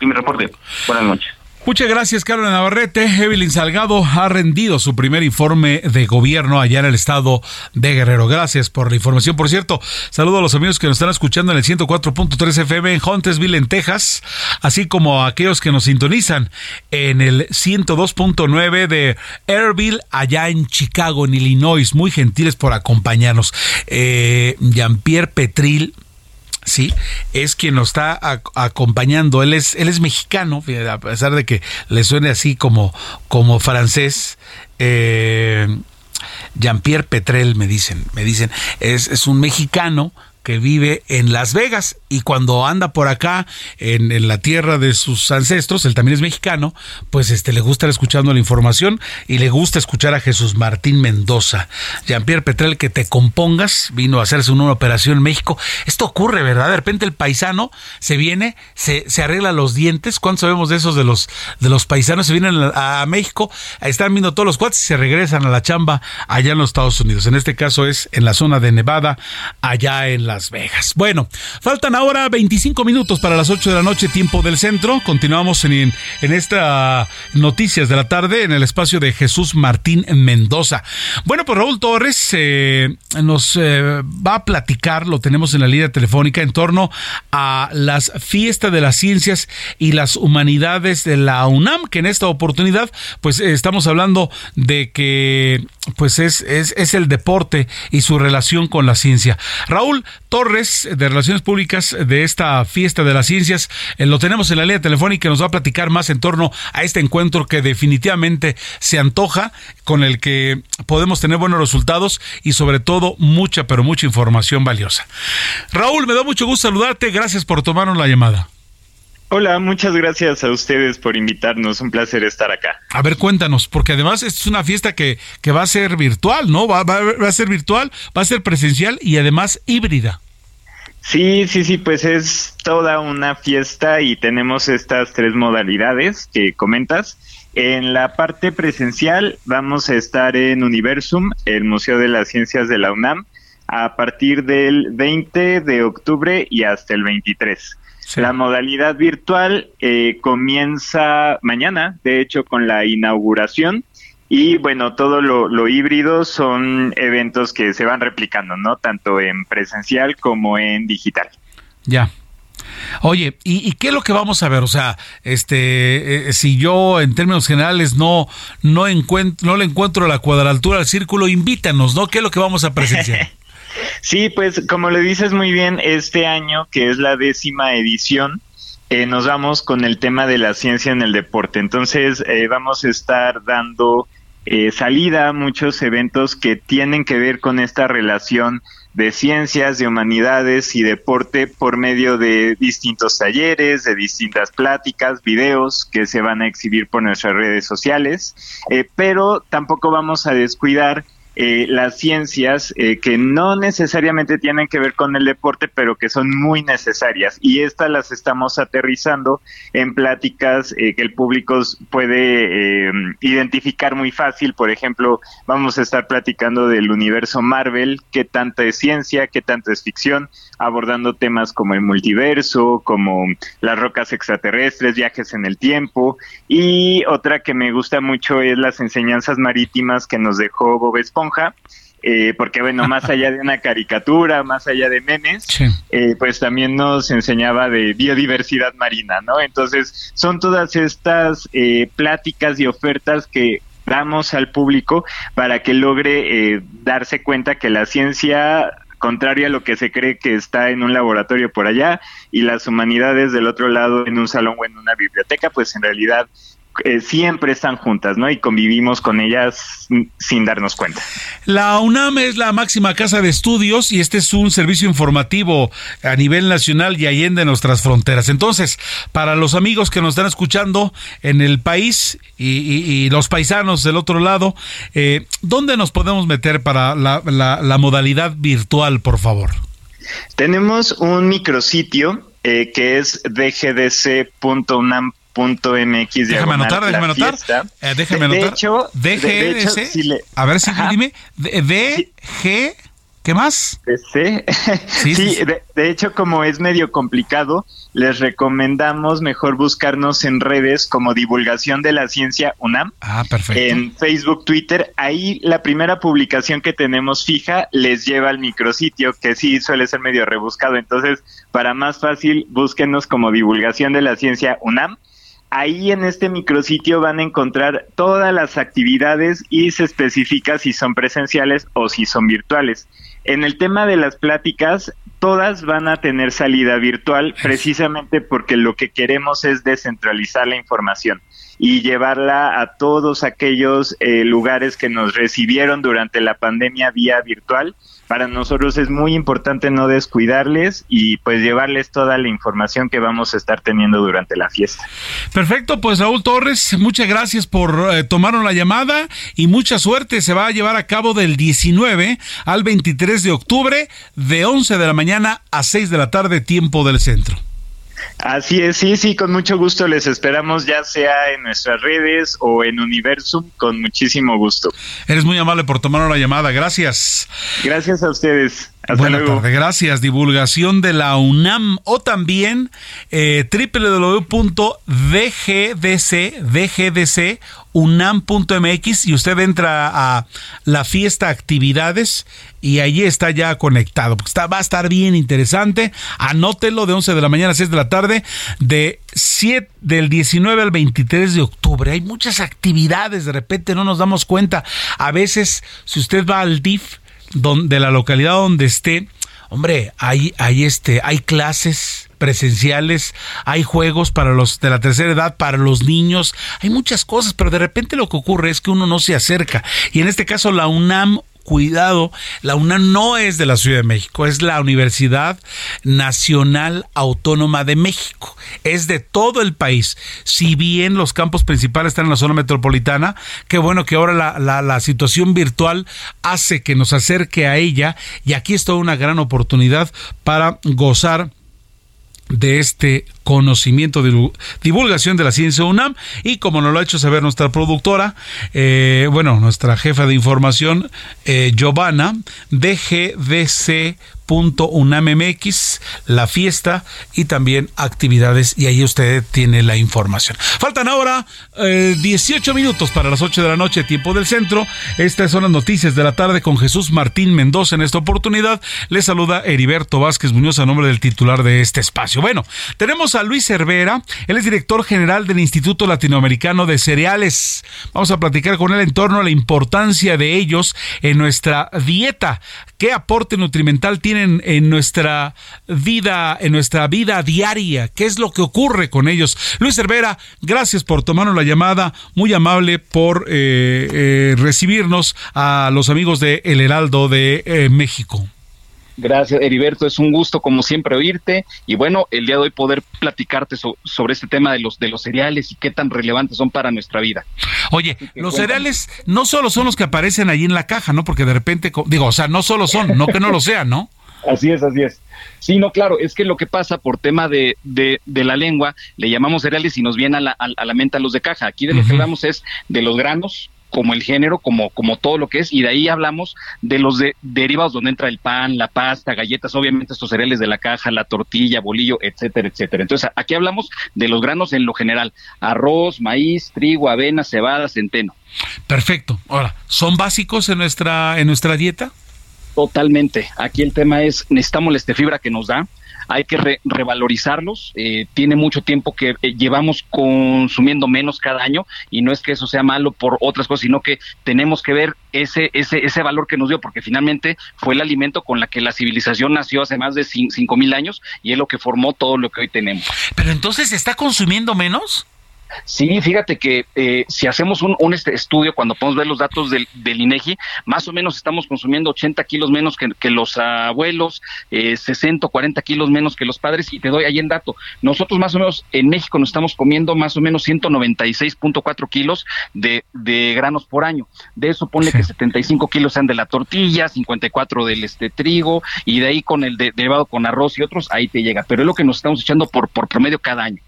mi reporte. Buenas noches. Muchas gracias, Carlos Navarrete. Evelyn Salgado ha rendido su primer informe de gobierno allá en el estado de Guerrero. Gracias por la información. Por cierto, saludo a los amigos que nos están escuchando en el 104.3 FM en Huntersville, en Texas, así como a aquellos que nos sintonizan en el 102.9 de Airville, allá en Chicago, en Illinois. Muy gentiles por acompañarnos. Eh, Jean-Pierre Petril sí, es quien nos está acompañando. Él es, él es mexicano, a pesar de que le suene así como, como francés. Eh, Jean-Pierre Petrel, me dicen, me dicen, es, es un mexicano que vive en Las Vegas y cuando anda por acá en, la tierra de sus ancestros, él también es mexicano, pues este le gusta escuchando la información y le gusta escuchar a Jesús Martín Mendoza. Jean-Pierre Petrel, que te compongas, vino a hacerse una operación en México. Esto ocurre, ¿verdad? De repente el paisano se viene, se, se arregla los dientes. ¿Cuántos sabemos de esos de los, de los paisanos? Se vienen a, México, están viendo todos los cuates y se regresan a la chamba allá en los Estados Unidos. En este caso es en la zona de Nevada, allá en Las Vegas. Bueno, faltan ahora 25 minutos para las 8 de la noche, tiempo del centro. Continuamos en, en esta noticias de la tarde en el espacio de Jesús Martín Mendoza. Bueno, pues Raúl Torres eh, nos eh, va a platicar, lo tenemos en la línea telefónica, en torno a las fiestas de las ciencias y las humanidades de la UNAM, que en esta oportunidad, pues estamos hablando de que pues es, es, es el deporte y su relación con la ciencia. Raúl Torres, de Relaciones Públicas de esta fiesta de las ciencias, eh, lo tenemos en la línea telefónica y nos va a platicar más en torno a este encuentro que definitivamente se antoja, con el que podemos tener buenos resultados y sobre todo mucha, pero mucha información valiosa. Raúl, me da mucho gusto saludarte, gracias por tomarnos la llamada. Hola, muchas gracias a ustedes por invitarnos. Un placer estar acá. A ver, cuéntanos, porque además es una fiesta que, que va a ser virtual, ¿no? Va, va, a ser virtual, va a ser presencial y además híbrida. Sí, sí, sí, pues es toda una fiesta y tenemos estas tres modalidades que comentas. En la parte presencial vamos a estar en Universum, el Museo de las Ciencias de la UNAM, a partir del 20 de octubre y hasta el 23. La modalidad virtual eh, comienza mañana, de hecho, con la inauguración. Y bueno, todo lo, híbrido son eventos que se van replicando, ¿no? Tanto en presencial como en digital. Ya, Oye, ¿y, qué es lo que vamos a ver? O sea, este, eh, si yo en términos generales no, no, encuentro, no le encuentro la cuadratura al círculo, invítanos, ¿no? ¿Qué es lo que vamos a presenciar? Sí, pues como le dices muy bien, este año, que es la décima edición, eh, nos vamos con el tema de la ciencia en el deporte. Entonces, eh, vamos a estar dando eh, salida a muchos eventos que tienen que ver con esta relación de ciencias, de humanidades y deporte por medio de distintos talleres, de distintas pláticas, videos que se van a exhibir por nuestras redes sociales, pero tampoco vamos a descuidar eh, las ciencias eh, que no necesariamente tienen que ver con el deporte, pero que son muy necesarias. Y estas las estamos aterrizando en pláticas eh, que el público puede identificar muy fácil. Por ejemplo, vamos a estar platicando del universo Marvel, qué tanta es ciencia, qué tanto es ficción, abordando temas como el multiverso, como las rocas extraterrestres, viajes en el tiempo. Y otra que me gusta mucho es las enseñanzas marítimas que nos dejó Bob Esponja eh, porque bueno, más allá de una caricatura, más allá de memes, eh, pues también nos enseñaba de biodiversidad marina, ¿no? Entonces, son todas estas eh, pláticas y ofertas que damos al público para que logre darse cuenta que la ciencia contraria a lo que se cree que está en un laboratorio por allá y las humanidades del otro lado en un salón o en una biblioteca, pues en realidad eh, siempre están juntas, ¿no? Y convivimos con ellas sin darnos cuenta. La UNAM es la máxima casa de estudios y este es un servicio informativo a nivel nacional y allende nuestras fronteras. Entonces, para los amigos que nos están escuchando en el país y, los paisanos del otro lado, eh, ¿dónde nos podemos meter para la, la, modalidad virtual, por favor? Tenemos un micrositio eh, que es dgdc.unam punto mx déjame anotar déjame anotar. eh, déjame anotar. de, hecho, a ver si dime. D g ¿Qué más? Sí, sí, de, hecho como es medio complicado, les recomendamos mejor buscarnos en redes como Divulgación de la Ciencia UNAM. Ah, perfecto. En Facebook, Twitter, ahí la primera publicación que tenemos fija les lleva al micrositio, que sí suele ser medio rebuscado. Entonces, para más fácil, búsquenos como Divulgación de la Ciencia UNAM ahí en este micrositio van a encontrar todas las actividades y se especifica si son presenciales o si son virtuales. En el tema de las pláticas, todas van a tener salida virtual precisamente porque lo que queremos es descentralizar la información y llevarla a todos aquellos eh, lugares que nos recibieron durante la pandemia vía virtual para nosotros es muy importante no descuidarles y pues llevarles toda la información que vamos a estar teniendo durante la fiesta. Perfecto, pues Raúl Torres, muchas gracias por eh, tomar la llamada y mucha suerte. Se va a llevar a cabo del 19 al 23 de octubre de 11 de la mañana a 6 de la tarde, tiempo del centro. Así es, sí, sí, con mucho gusto les esperamos, ya sea en nuestras redes o en Universum, con muchísimo gusto. Eres muy amable por tomar la llamada, gracias. Gracias a ustedes. Hasta Buenas tardes, gracias. Divulgación de la UNAM o también eh, www.dgdc.unam.mx y usted entra a la fiesta actividades y allí está ya conectado. Está, va a estar bien interesante. Anótelo de 11 de la mañana a 6 de la tarde de 7, del 19 al 23 de octubre. Hay muchas actividades, de repente no nos damos cuenta. A veces, si usted va al DIF, de la localidad donde esté, hombre, hay, hay, este, hay clases presenciales, hay juegos para los de la tercera edad, para los niños, hay muchas cosas, pero de repente lo que ocurre es que uno no se acerca. Y en este caso la UNAM cuidado, la UNAM no es de la Ciudad de México, es la Universidad Nacional Autónoma de México, es de todo el país. Si bien los campos principales están en la zona metropolitana, qué bueno que ahora la, la situación virtual hace que nos acerque a ella y aquí es toda una gran oportunidad para gozar de este conocimiento de divulgación de la ciencia UNAM y como nos lo ha hecho saber nuestra productora, eh, bueno, nuestra jefa de información, eh, Giovanna, de GDC .unam.mx, la fiesta y también actividades y ahí usted tiene la información. Faltan ahora 18 eh, minutos para las 8 de la noche, tiempo del centro. Estas son las noticias de la tarde con Jesús Martín Mendoza en esta oportunidad. Le saluda Heriberto Vázquez Muñoz a nombre del titular de este espacio. Bueno, tenemos a Luis Cervera, él es director general del Instituto Latinoamericano de Cereales. Vamos a platicar con él en torno a la importancia de ellos en nuestra dieta. ¿Qué aporte nutrimental tienen en nuestra vida, en nuestra vida diaria? ¿Qué es lo que ocurre con ellos? Luis Cervera, gracias por tomarnos la llamada, muy amable por eh, eh, recibirnos a los amigos de El Heraldo de eh, México. Gracias, Heriberto. Es un gusto, como siempre, oírte. Y bueno, el día de hoy poder platicarte sobre este tema de los, de los cereales y qué tan relevantes son para nuestra vida. Oye, los cereales no solo son los que aparecen allí en la caja, ¿no? Porque de repente, digo, o sea, no solo son, no que no lo sean, ¿no? Así es, así es. Sí, no, claro, es que lo que pasa por tema de, de, de la lengua, le llamamos cereales y nos viene a la, a, la mente a los de caja. Aquí de lo que hablamos es de los granos, como el género, como, como todo lo que es, y de ahí hablamos de los de, derivados donde entra el pan, la pasta, galletas, obviamente estos cereales de la caja, la tortilla, bolillo, etcétera, etcétera. Entonces, aquí hablamos de los granos en lo general, arroz, maíz, trigo, avena, cebada, centeno. Perfecto. Ahora, ¿son básicos en nuestra, en nuestra dieta? Totalmente. Aquí el tema es, necesitamos la fibra que nos da, hay que revalorizarlos. Eh, tiene mucho tiempo que eh, llevamos consumiendo menos cada año y no es que eso sea malo por otras cosas, sino que tenemos que ver ese, ese, ese valor que nos dio, porque finalmente fue el alimento con la que la civilización nació hace más de cinco mil años y es lo que formó todo lo que hoy tenemos. Pero entonces, ¿se está consumiendo menos? Sí, fíjate que eh, si hacemos un, este estudio, cuando podemos ver los datos del, del, INEGI, más o menos estamos consumiendo 80 kilos menos que, los abuelos, eh, 60 o 40 kilos menos que los padres, y te doy ahí en dato. Nosotros más o menos en México nos estamos comiendo más o menos 196.4 kilos de, de granos por año. De eso ponle que 75 kilos sean de la tortilla, 54 del este trigo, y de ahí con el de, derivado con arroz y otros, ahí te llega. Pero es lo que nos estamos echando por, por promedio cada año.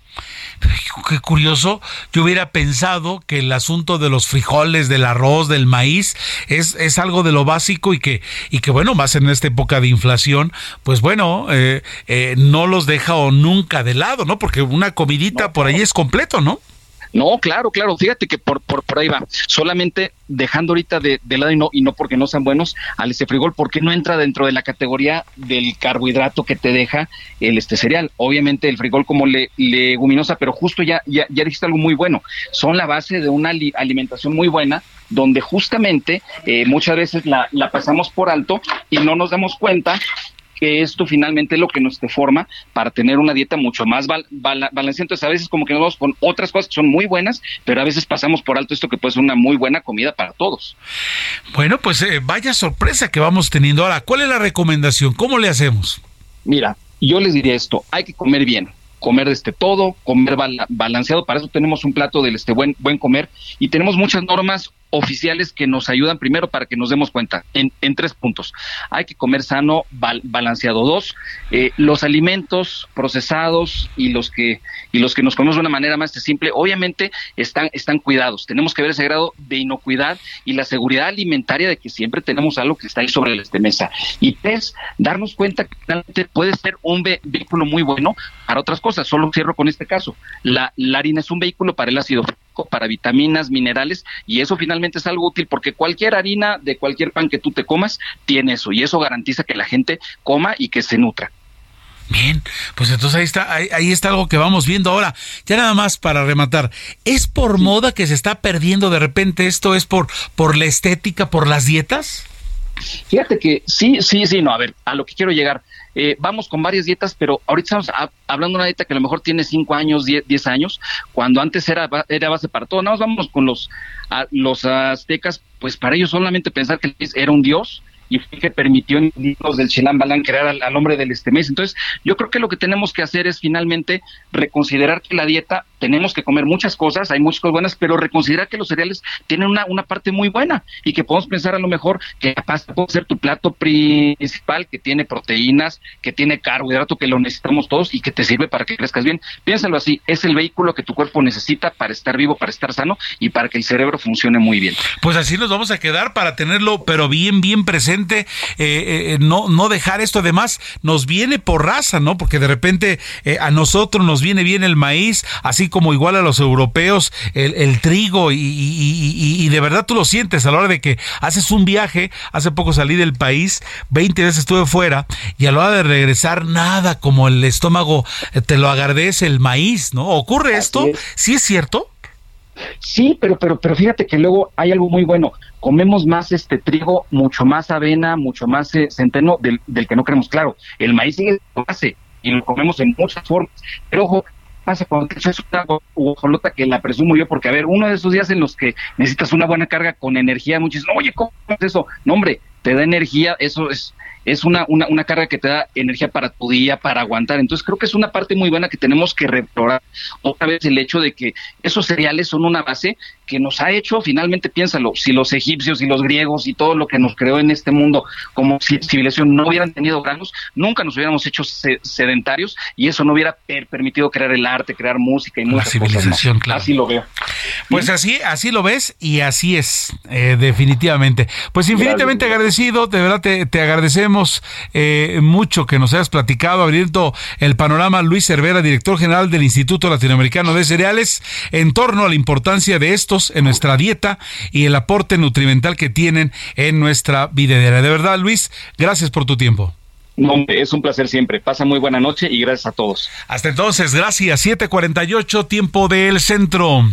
Qué curioso, yo hubiera pensado que el asunto de los frijoles, del arroz, del maíz, es, es algo de lo básico y que, y que bueno, más en esta época de inflación, pues bueno, eh, eh, no los deja o nunca de lado, ¿no? Porque una comidita por ahí es completo, ¿no? No, claro, claro. Fíjate que por, por, por ahí va. Solamente dejando ahorita de, lado y no, y no porque no sean buenos al este frijol, porque no entra dentro de la categoría del carbohidrato que te deja el este cereal. Obviamente el frijol como le, leguminosa, pero justo ya, ya, ya dijiste algo muy bueno. Son la base de una alimentación muy buena donde justamente eh, muchas veces la, la pasamos por alto y no nos damos cuenta que esto finalmente es lo que nos deforma para tener una dieta mucho más balanceada. Entonces, a veces como que nos vamos con otras cosas que son muy buenas, pero a veces pasamos por alto esto que puede ser una muy buena comida para todos. Bueno, pues eh, vaya sorpresa que vamos teniendo. Ahora, ¿cuál es la recomendación? ¿Cómo le hacemos? Mira, yo les diría esto, hay que comer bien comer este todo, comer balanceado, para eso tenemos un plato del este buen buen comer y tenemos muchas normas oficiales que nos ayudan primero para que nos demos cuenta en, en tres puntos. Hay que comer sano, balanceado. Dos, eh, los alimentos procesados y los que y los que nos comemos de una manera más simple, obviamente están están cuidados. Tenemos que ver ese grado de inocuidad y la seguridad alimentaria de que siempre tenemos algo que está ahí sobre la mesa. Y tres, darnos cuenta que realmente puede ser un vehículo muy bueno para otras cosas. Solo cierro con este caso. La, la harina es un vehículo para el ácido para vitaminas, minerales, y eso finalmente es algo útil porque cualquier harina de cualquier pan que tú te comas tiene eso, y eso garantiza que la gente coma y que se nutra. Bien, pues entonces ahí está, ahí, está algo que vamos viendo ahora. Ya nada más para rematar, ¿es por moda que se está perdiendo de repente esto? ¿Es por, por la estética, por las dietas? Fíjate que sí, sí, sí, no, a ver, a lo que quiero llegar. Eh, vamos con varias dietas, pero ahorita estamos hablando de una dieta que a lo mejor tiene 5 años, 10 años, cuando antes era, era base para todo. Nada más vamos con los, los aztecas, pues para ellos solamente pensar que era un dios y fue que permitió en libros del Chilam Balán crear al, hombre del este mes. Entonces, yo creo que lo que tenemos que hacer es finalmente reconsiderar que la dieta tenemos que comer muchas cosas, hay muchas cosas buenas, pero reconsiderar que los cereales tienen una, una parte muy buena y que podemos pensar a lo mejor que capaz puede ser tu plato principal, que tiene proteínas, que tiene carbohidrato, que lo necesitamos todos y que te sirve para que crezcas bien. Piénsalo así, es el vehículo que tu cuerpo necesita para estar vivo, para estar sano y para que el cerebro funcione muy bien. Pues así nos vamos a quedar para tenerlo, pero bien, bien presente eh, eh, no, no dejar esto. Además, nos viene por raza, ¿no? Porque de repente eh, a nosotros nos viene bien el maíz, así como igual a los europeos el, trigo y, de verdad tú lo sientes a la hora de que haces un viaje. Hace poco salí del país, 20 veces estuve fuera y a la hora de regresar nada como el estómago te lo agradece el maíz, ¿no? ¿Ocurre esto? ¿Sí es cierto? Sí, pero, pero, pero fíjate que luego hay algo muy bueno. Comemos más este trigo, mucho más avena, mucho más eh, centeno del, del, que no queremos. Claro, el maíz sigue base y lo comemos en muchas formas. Pero ojo, pasa cuando te echas una guajolota que la presumo yo, porque a ver, uno de esos días en los que necesitas una buena carga con energía, muchos dicen, oye, ¿cómo es eso? No, hombre, te da energía, eso es es una, una, una, carga que te da energía para tu día, para aguantar. Entonces creo que es una parte muy buena que tenemos que replorar otra vez el hecho de que esos cereales son una base que nos ha hecho, finalmente piénsalo, si los egipcios y los griegos y todo lo que nos creó en este mundo como civilización no hubieran tenido granos, nunca nos hubiéramos hecho sedentarios y eso no hubiera permitido crear el arte, crear música y muchas cosas Claro. Así lo veo. Pues así, así lo ves y así es, eh, definitivamente. Pues infinitamente agradecido, de verdad te, te agradecemos eh, mucho que nos hayas platicado, abriendo el panorama Luis Cervera, director general del Instituto Latinoamericano de Cereales, en torno a la importancia de estos en nuestra dieta y el aporte nutrimental que tienen en nuestra videdera. De verdad, Luis, gracias por tu tiempo. es un placer siempre. Pasa muy buena noche y gracias a todos. Hasta entonces, gracias. 7:48, tiempo del centro.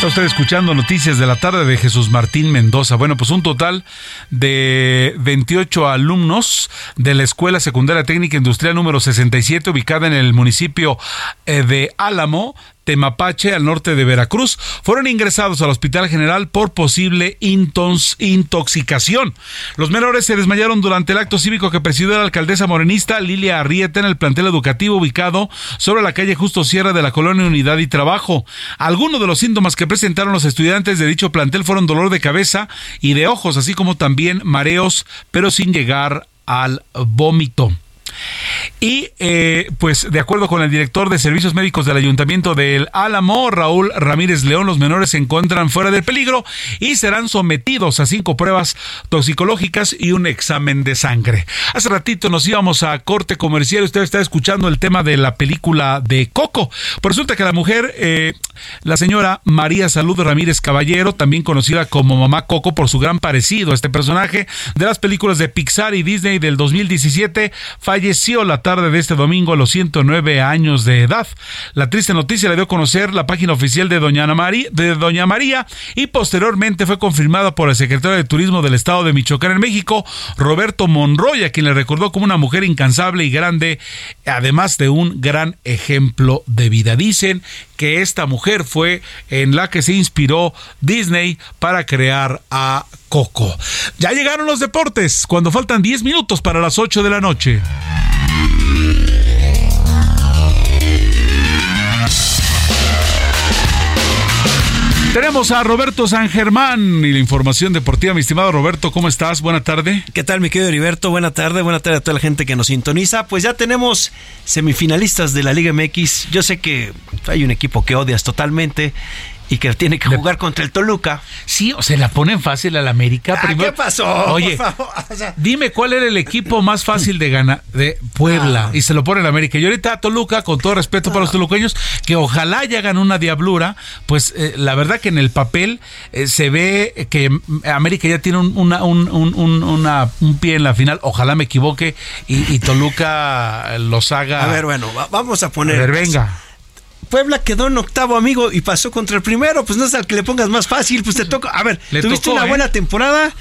Está usted escuchando noticias de la tarde de Jesús Martín Mendoza. Bueno, pues un total de 28 alumnos de la Escuela Secundaria Técnica Industrial número 67, ubicada en el municipio eh, de Álamo, Temapache, al norte de Veracruz, fueron ingresados al Hospital General por posible intoxicación. Los menores se desmayaron durante el acto cívico que presidió la alcaldesa morenista Lilia Arrieta en el plantel educativo ubicado sobre la calle Justo Sierra de la colonia Unidad y Trabajo. Algunos de los síntomas que presentaron los estudiantes de dicho plantel fueron dolor de cabeza y de ojos, así como también mareos, pero sin llegar al vómito. Y eh, pues de acuerdo con el director de servicios médicos del ayuntamiento del Álamo, Raúl Ramírez León, los menores se encuentran fuera del peligro y serán sometidos a cinco pruebas toxicológicas y un examen de sangre. Hace ratito nos íbamos a corte comercial. Usted está escuchando el tema de la película de Coco. Pues resulta que la mujer, eh, la señora María Salud Ramírez Caballero, también conocida como Mamá Coco por su gran parecido a este personaje de las películas de Pixar y Disney del 2017, falleció la tarde de este domingo a los 109 años de edad. La triste noticia la dio a conocer la página oficial de Doña, María, de Doña María y posteriormente fue confirmada por el secretario de Turismo del Estado de Michoacán en México, Roberto Monroy, a quien le recordó como una mujer incansable y grande, además de un gran ejemplo de vida. Dicen que esta mujer fue en la que se inspiró Disney para crear a Coco. Ya llegaron los deportes cuando faltan 10 minutos para las 8 de la noche. Tenemos a Roberto San Germán y la información deportiva. Mi estimado Roberto, ¿cómo estás? Buena tarde. ¿Qué tal, mi querido Heriberto? Buena tarde, buena tarde a toda la gente que nos sintoniza. Pues ya tenemos semifinalistas de la Liga MX. Yo sé que hay un equipo que odias totalmente y que tiene que jugar contra el Toluca. Sí, o se la ponen fácil al América. Ah, ¿Qué pasó? Oye, dime cuál era el equipo más fácil de ganar de Puebla Ah. y se lo pone el América. Y ahorita Toluca, con todo respeto para los toluqueños, que ojalá ya hagan una diablura, pues eh, la verdad que en el papel eh, se ve que América ya tiene un, una- un, un- un- una- un pie en la final. Ojalá me equivoque y, y Toluca los haga. A ver, bueno, va- vamos a poner. A ver, venga. Puebla quedó en octavo, amigo, y pasó contra el primero. Pues no es al que le pongas más fácil, pues te toca. A ver, Le tuviste tocó, una ¿eh? buena temporada.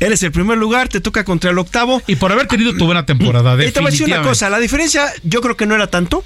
Eres el primer lugar, te toca contra el octavo. Y por haber tenido tu buena temporada, Y te voy a decir una cosa, la diferencia yo creo que no era tanto.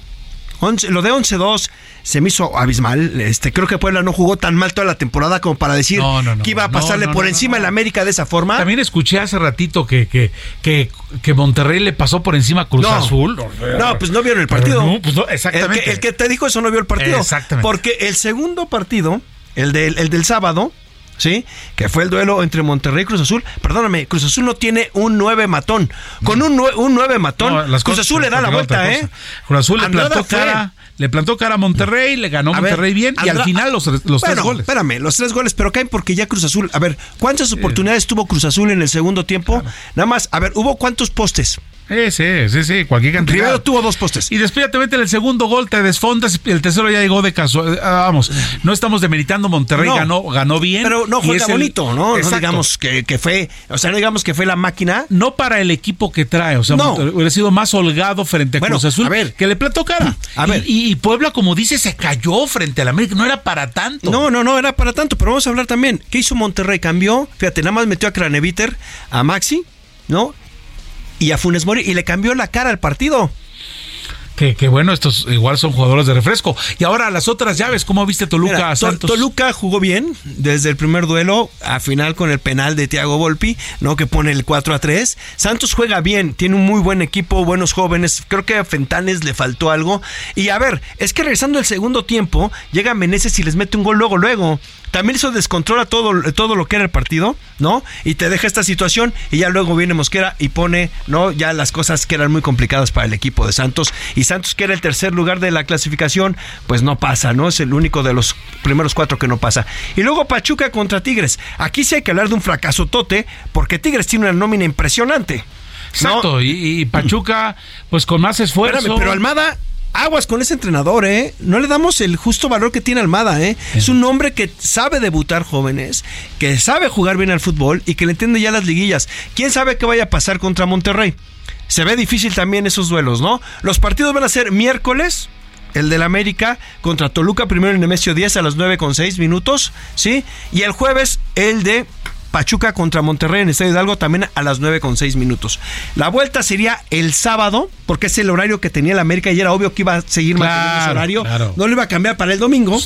Lo de 11-2 se me hizo abismal. Este, creo que Puebla no jugó tan mal toda la temporada como para decir No, no, no, que iba a pasarle por encima el América de esa forma. También escuché hace ratito que, que, que, que Monterrey le pasó por encima a Cruz. Azul. No, pues no vieron el partido. No, pues no, exactamente. El que, el que te dijo eso no vio el partido. Exactamente. Porque el segundo partido, el del, el del sábado, ¿sí? Que fue el duelo entre Monterrey y Cruz Azul. Perdóname, Cruz Azul no tiene un 9 matón. Con un 9, un nueve matón, No, las Cruz cosas Azul le da la vuelta, ¿eh? Cruz Azul le Andrada plantó fue. cara, le plantó cara a Monterrey, le ganó A ver, Monterrey bien y al final los, los tres goles. Espérame, los tres goles, pero caen porque ya Cruz Azul. A ver, ¿cuántas oportunidades tuvo Cruz Azul en el segundo tiempo? Nada más, a ver, ¿hubo cuántos postes? Sí, sí, sí, sí, cualquier cantidad. Primero tuvo dos postes. Y después ya te meten el segundo gol, te desfondas, el tercero ya llegó de caso. ah, Vamos, no estamos demeritando Monterrey, No. ganó, ganó bien. Pero no juega el- bonito, ¿no? No digamos que, que fue, o sea, no digamos que fue la máquina. No para el equipo que trae, o sea, No. Hubiera sido más holgado frente a Bueno, Cruz Azul, a ver. que le plantó cara. A ver. Y, y Puebla, como dice, se cayó frente al América, no era para tanto. No, no, no, era para tanto, pero vamos a hablar también. ¿Qué hizo Monterrey? Cambió, fíjate, nada más metió a Craneviter, a Maxi, ¿no? Y a Funes Mori y le cambió la cara al partido. Que, que bueno, estos igual son jugadores de refresco. Y ahora las otras llaves, ¿cómo viste Toluca Mira, Santos? Toluca jugó bien desde el primer duelo, a final con el penal de Thiago Volpi, ¿no? Que pone el 4 a 3. Santos juega bien, tiene un muy buen equipo, buenos jóvenes. Creo que a Fentanes le faltó algo. Y a ver, es que regresando el segundo tiempo, llega Meneses y les mete un gol luego, luego. También eso descontrola todo, todo lo que era el partido, ¿no? Y te deja esta situación y ya luego viene Mosquera y pone, ¿no? Ya las cosas que eran muy complicadas para el equipo de Santos. Y Santos, que era el tercer lugar de la clasificación, pues no pasa, ¿no? Es el único de los primeros cuatro que no pasa. Y luego Pachuca contra Tigres. Aquí sí hay que hablar de un fracaso tote, porque Tigres tiene una nómina impresionante. ¿no? Exacto, y, y Pachuca, pues con más esfuerzo. Espérame, pero Almada, aguas con ese entrenador, ¿eh? No le damos el justo valor que tiene Almada, ¿eh? Es un hombre que sabe debutar jóvenes, que sabe jugar bien al fútbol y que le entiende ya las liguillas. ¿Quién sabe qué vaya a pasar contra Monterrey? Se ve difícil también esos duelos, ¿no? Los partidos van a ser miércoles. El del América contra Toluca, primero en Nemesio 10 a las 9 con 6 minutos, ¿sí? Y el jueves, el de Pachuca contra Monterrey en Estadio Hidalgo también a las 9 con 6 minutos. La vuelta sería el sábado, porque es el horario que tenía el América y era obvio que iba a seguir manteniendo ese Claro, horario. claro. No lo iba a cambiar para el domingo.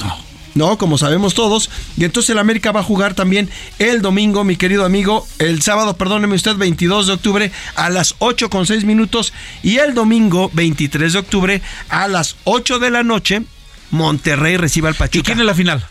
No, como sabemos todos. Y entonces el América va a jugar también el domingo, mi querido amigo. El sábado, perdóneme usted, 22 de octubre a las 8 con 6 minutos. Y el domingo, 23 de octubre a las 8 de la noche, Monterrey recibe al Pachuca. ¿Y quién es la final?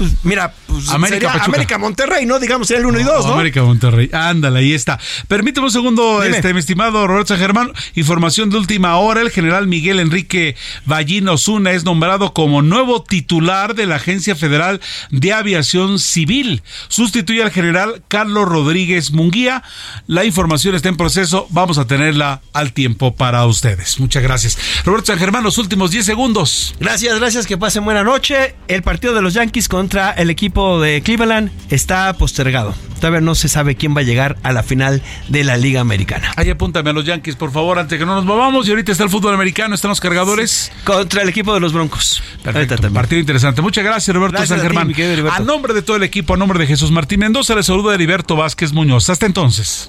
Pues mira, pues América, sería Pachuca. América Monterrey, ¿no? Digamos, sería el 1 y 2, ¿no? América Monterrey. Ándale, ahí está. Permíteme un segundo, Dime. este, mi estimado Roberto San Germán. Información de última hora. El general Miguel Enrique Ballín Osuna es nombrado como nuevo titular de la Agencia Federal de Aviación Civil. Sustituye al general Carlos Rodríguez Munguía. La información está en proceso. Vamos a tenerla al tiempo para ustedes. Muchas gracias. Roberto San Germán, los últimos 10 segundos. Gracias, gracias, que pasen buena noche. El partido de los Yankees contra el equipo de Cleveland está postergado. Todavía no se sabe quién va a llegar a la final de la Liga Americana. Ahí apúntame a los Yankees, por favor, antes que no nos movamos. Y ahorita está el fútbol americano, están los cargadores. Contra el equipo de los Broncos. Perfecto. Partido interesante. Muchas gracias, Roberto Gracias San a ti, Germán. Heriberto. A nombre de todo el equipo, a nombre de Jesús Martín Mendoza, le saluda Heriberto Vázquez Muñoz. Hasta entonces.